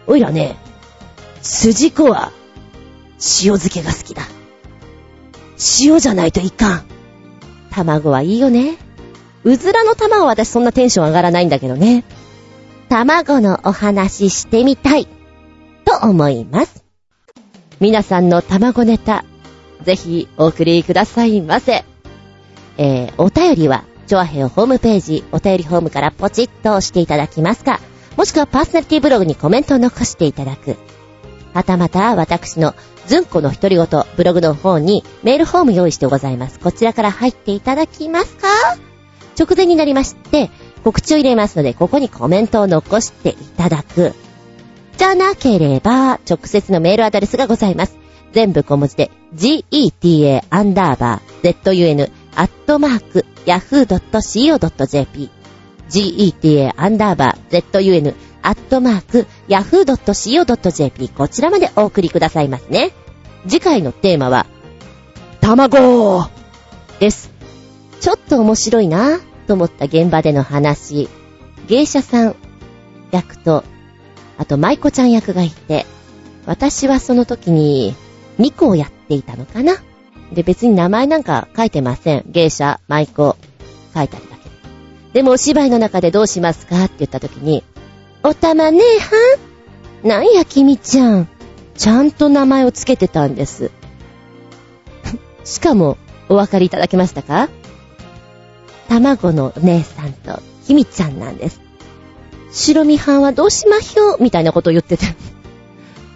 おいらね、筋子は塩漬けが好きだ。塩じゃないといかん。卵はいいよね。うずらの卵は私そんなテンション上がらないんだけどね。卵のお話してみたい、と思います。皆さんの卵ネタ、ぜひお送りくださいませ。えー、お便りは、チョアヘオホームページ、お便りホームからポチッと押していただきますか、もしくはパーソナリティブログにコメントを残していただく。はたまた、私のズンコの独り言、ブログの方にメールフォーム用意してございます。こちらから入っていただきますか直前になりまして、告知を入れますので、ここにコメントを残していただく。じゃなければ、直接のメールアドレスがございます。全部小文字で、geta アンダーバー zun アットマーク yahoo.co.jp geta アンダーバー zun アットマーク yahoo.co.jp こちらまでお送りくださいますね。次回のテーマは、卵です。ちょっと面白いなと思った現場での話。芸者さん役と、あと舞子ちゃん役がいて、私はその時に2個をやっていたのかな。で、別に名前なんか書いてません。芸者、舞子、書いてあるだけで。もお芝居の中でどうしますかって言った時に、おたまねえはん？なんや君ちゃん。ちゃんと名前をつけてたんです。しかも、お分かりいただけましたか？卵の姉さんと、君ちゃんなんです。白身飯はどうしまひょう？みたいなことを言ってて。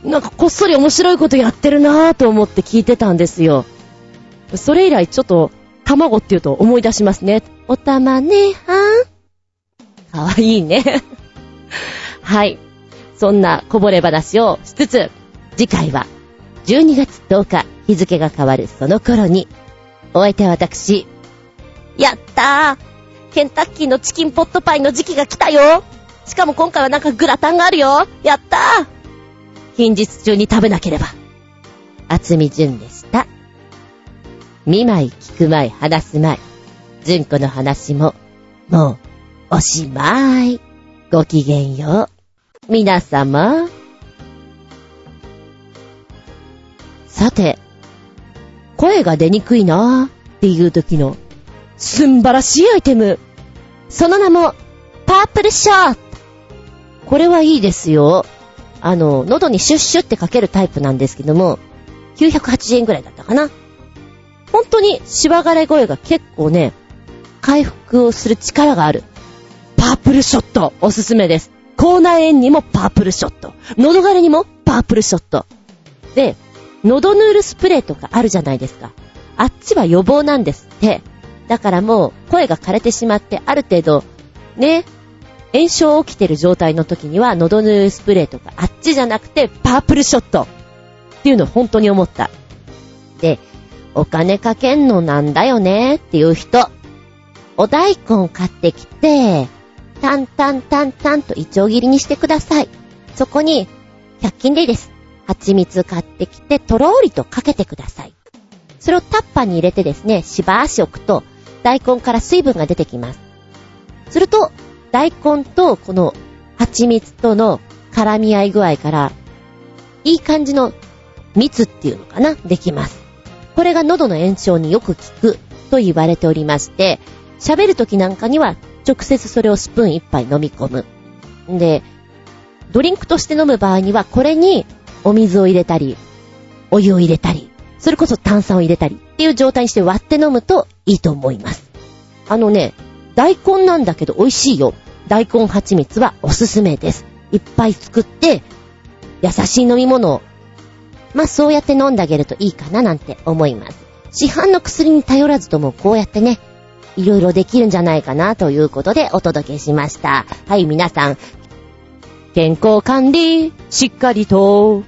なんかこっそり面白いことやってるなぁと思って聞いてたんですよ。それ以来ちょっと、卵って言うと思い出しますね。おたまねはん？かわいいね。はい。そんなこぼれ話をしつつ、次回は12月10日日付が変わるその頃に、お相手は私、やったーケンタッキーのチキンポットパイの時期が来たよしかも今回はなんかグラタンがあるよやったー近日中に食べなければ。厚み純でした。見舞い聞く舞い話す舞い。純子の話も、もう、おしまい。ごきげんよう。皆様。さて、声が出にくいなーっていう時の、すんばらしいアイテム。その名も、パープルショート。これはいいですよ。あの、喉にシュッシュってかけるタイプなんですけども、980円ぐらいだったかな。本当に、しわがれ声が結構ね、回復をする力がある。パープルショット、おすすめです。口内炎にもパープルショット。喉枯れにもパープルショット。で、喉ヌールスプレーとかあるじゃないですか。あっちは予防なんですって。だからもう声が枯れてしまってある程度、ね、炎症起きてる状態の時には喉ヌールスプレーとかあっちじゃなくてパープルショットっていうのを本当に思った。で、お金かけんのなんだよねっていう人、お大根買ってきて、タンタンタンタンとイチョウ切りにしてください。そこに、100均でいいです。蜂蜜買ってきて、とろーりとかけてください。それをタッパに入れてですね、しばーし置くと、大根から水分が出てきます。すると、大根とこの蜂蜜との絡み合い具合から、いい感じの蜜っていうのかなできます。これが喉の炎症によく効くと言われておりまして、喋る時なんかには直接それをスプーン一杯飲み込む。で、ドリンクとして飲む場合にはこれにお水を入れたり、お湯を入れたり、それこそ炭酸を入れたりっていう状態にして割って飲むといいと思います。あのね、大根なんだけど美味しいよ。大根蜂蜜はおすすめです。いっぱい作って、優しい飲み物を、まあそうやって飲んであげるといいかななんて思います。市販の薬に頼らずともこうやってね、いろいろできるんじゃないかなということでお届けしました。はい、皆さん、健康管理、しっかりと。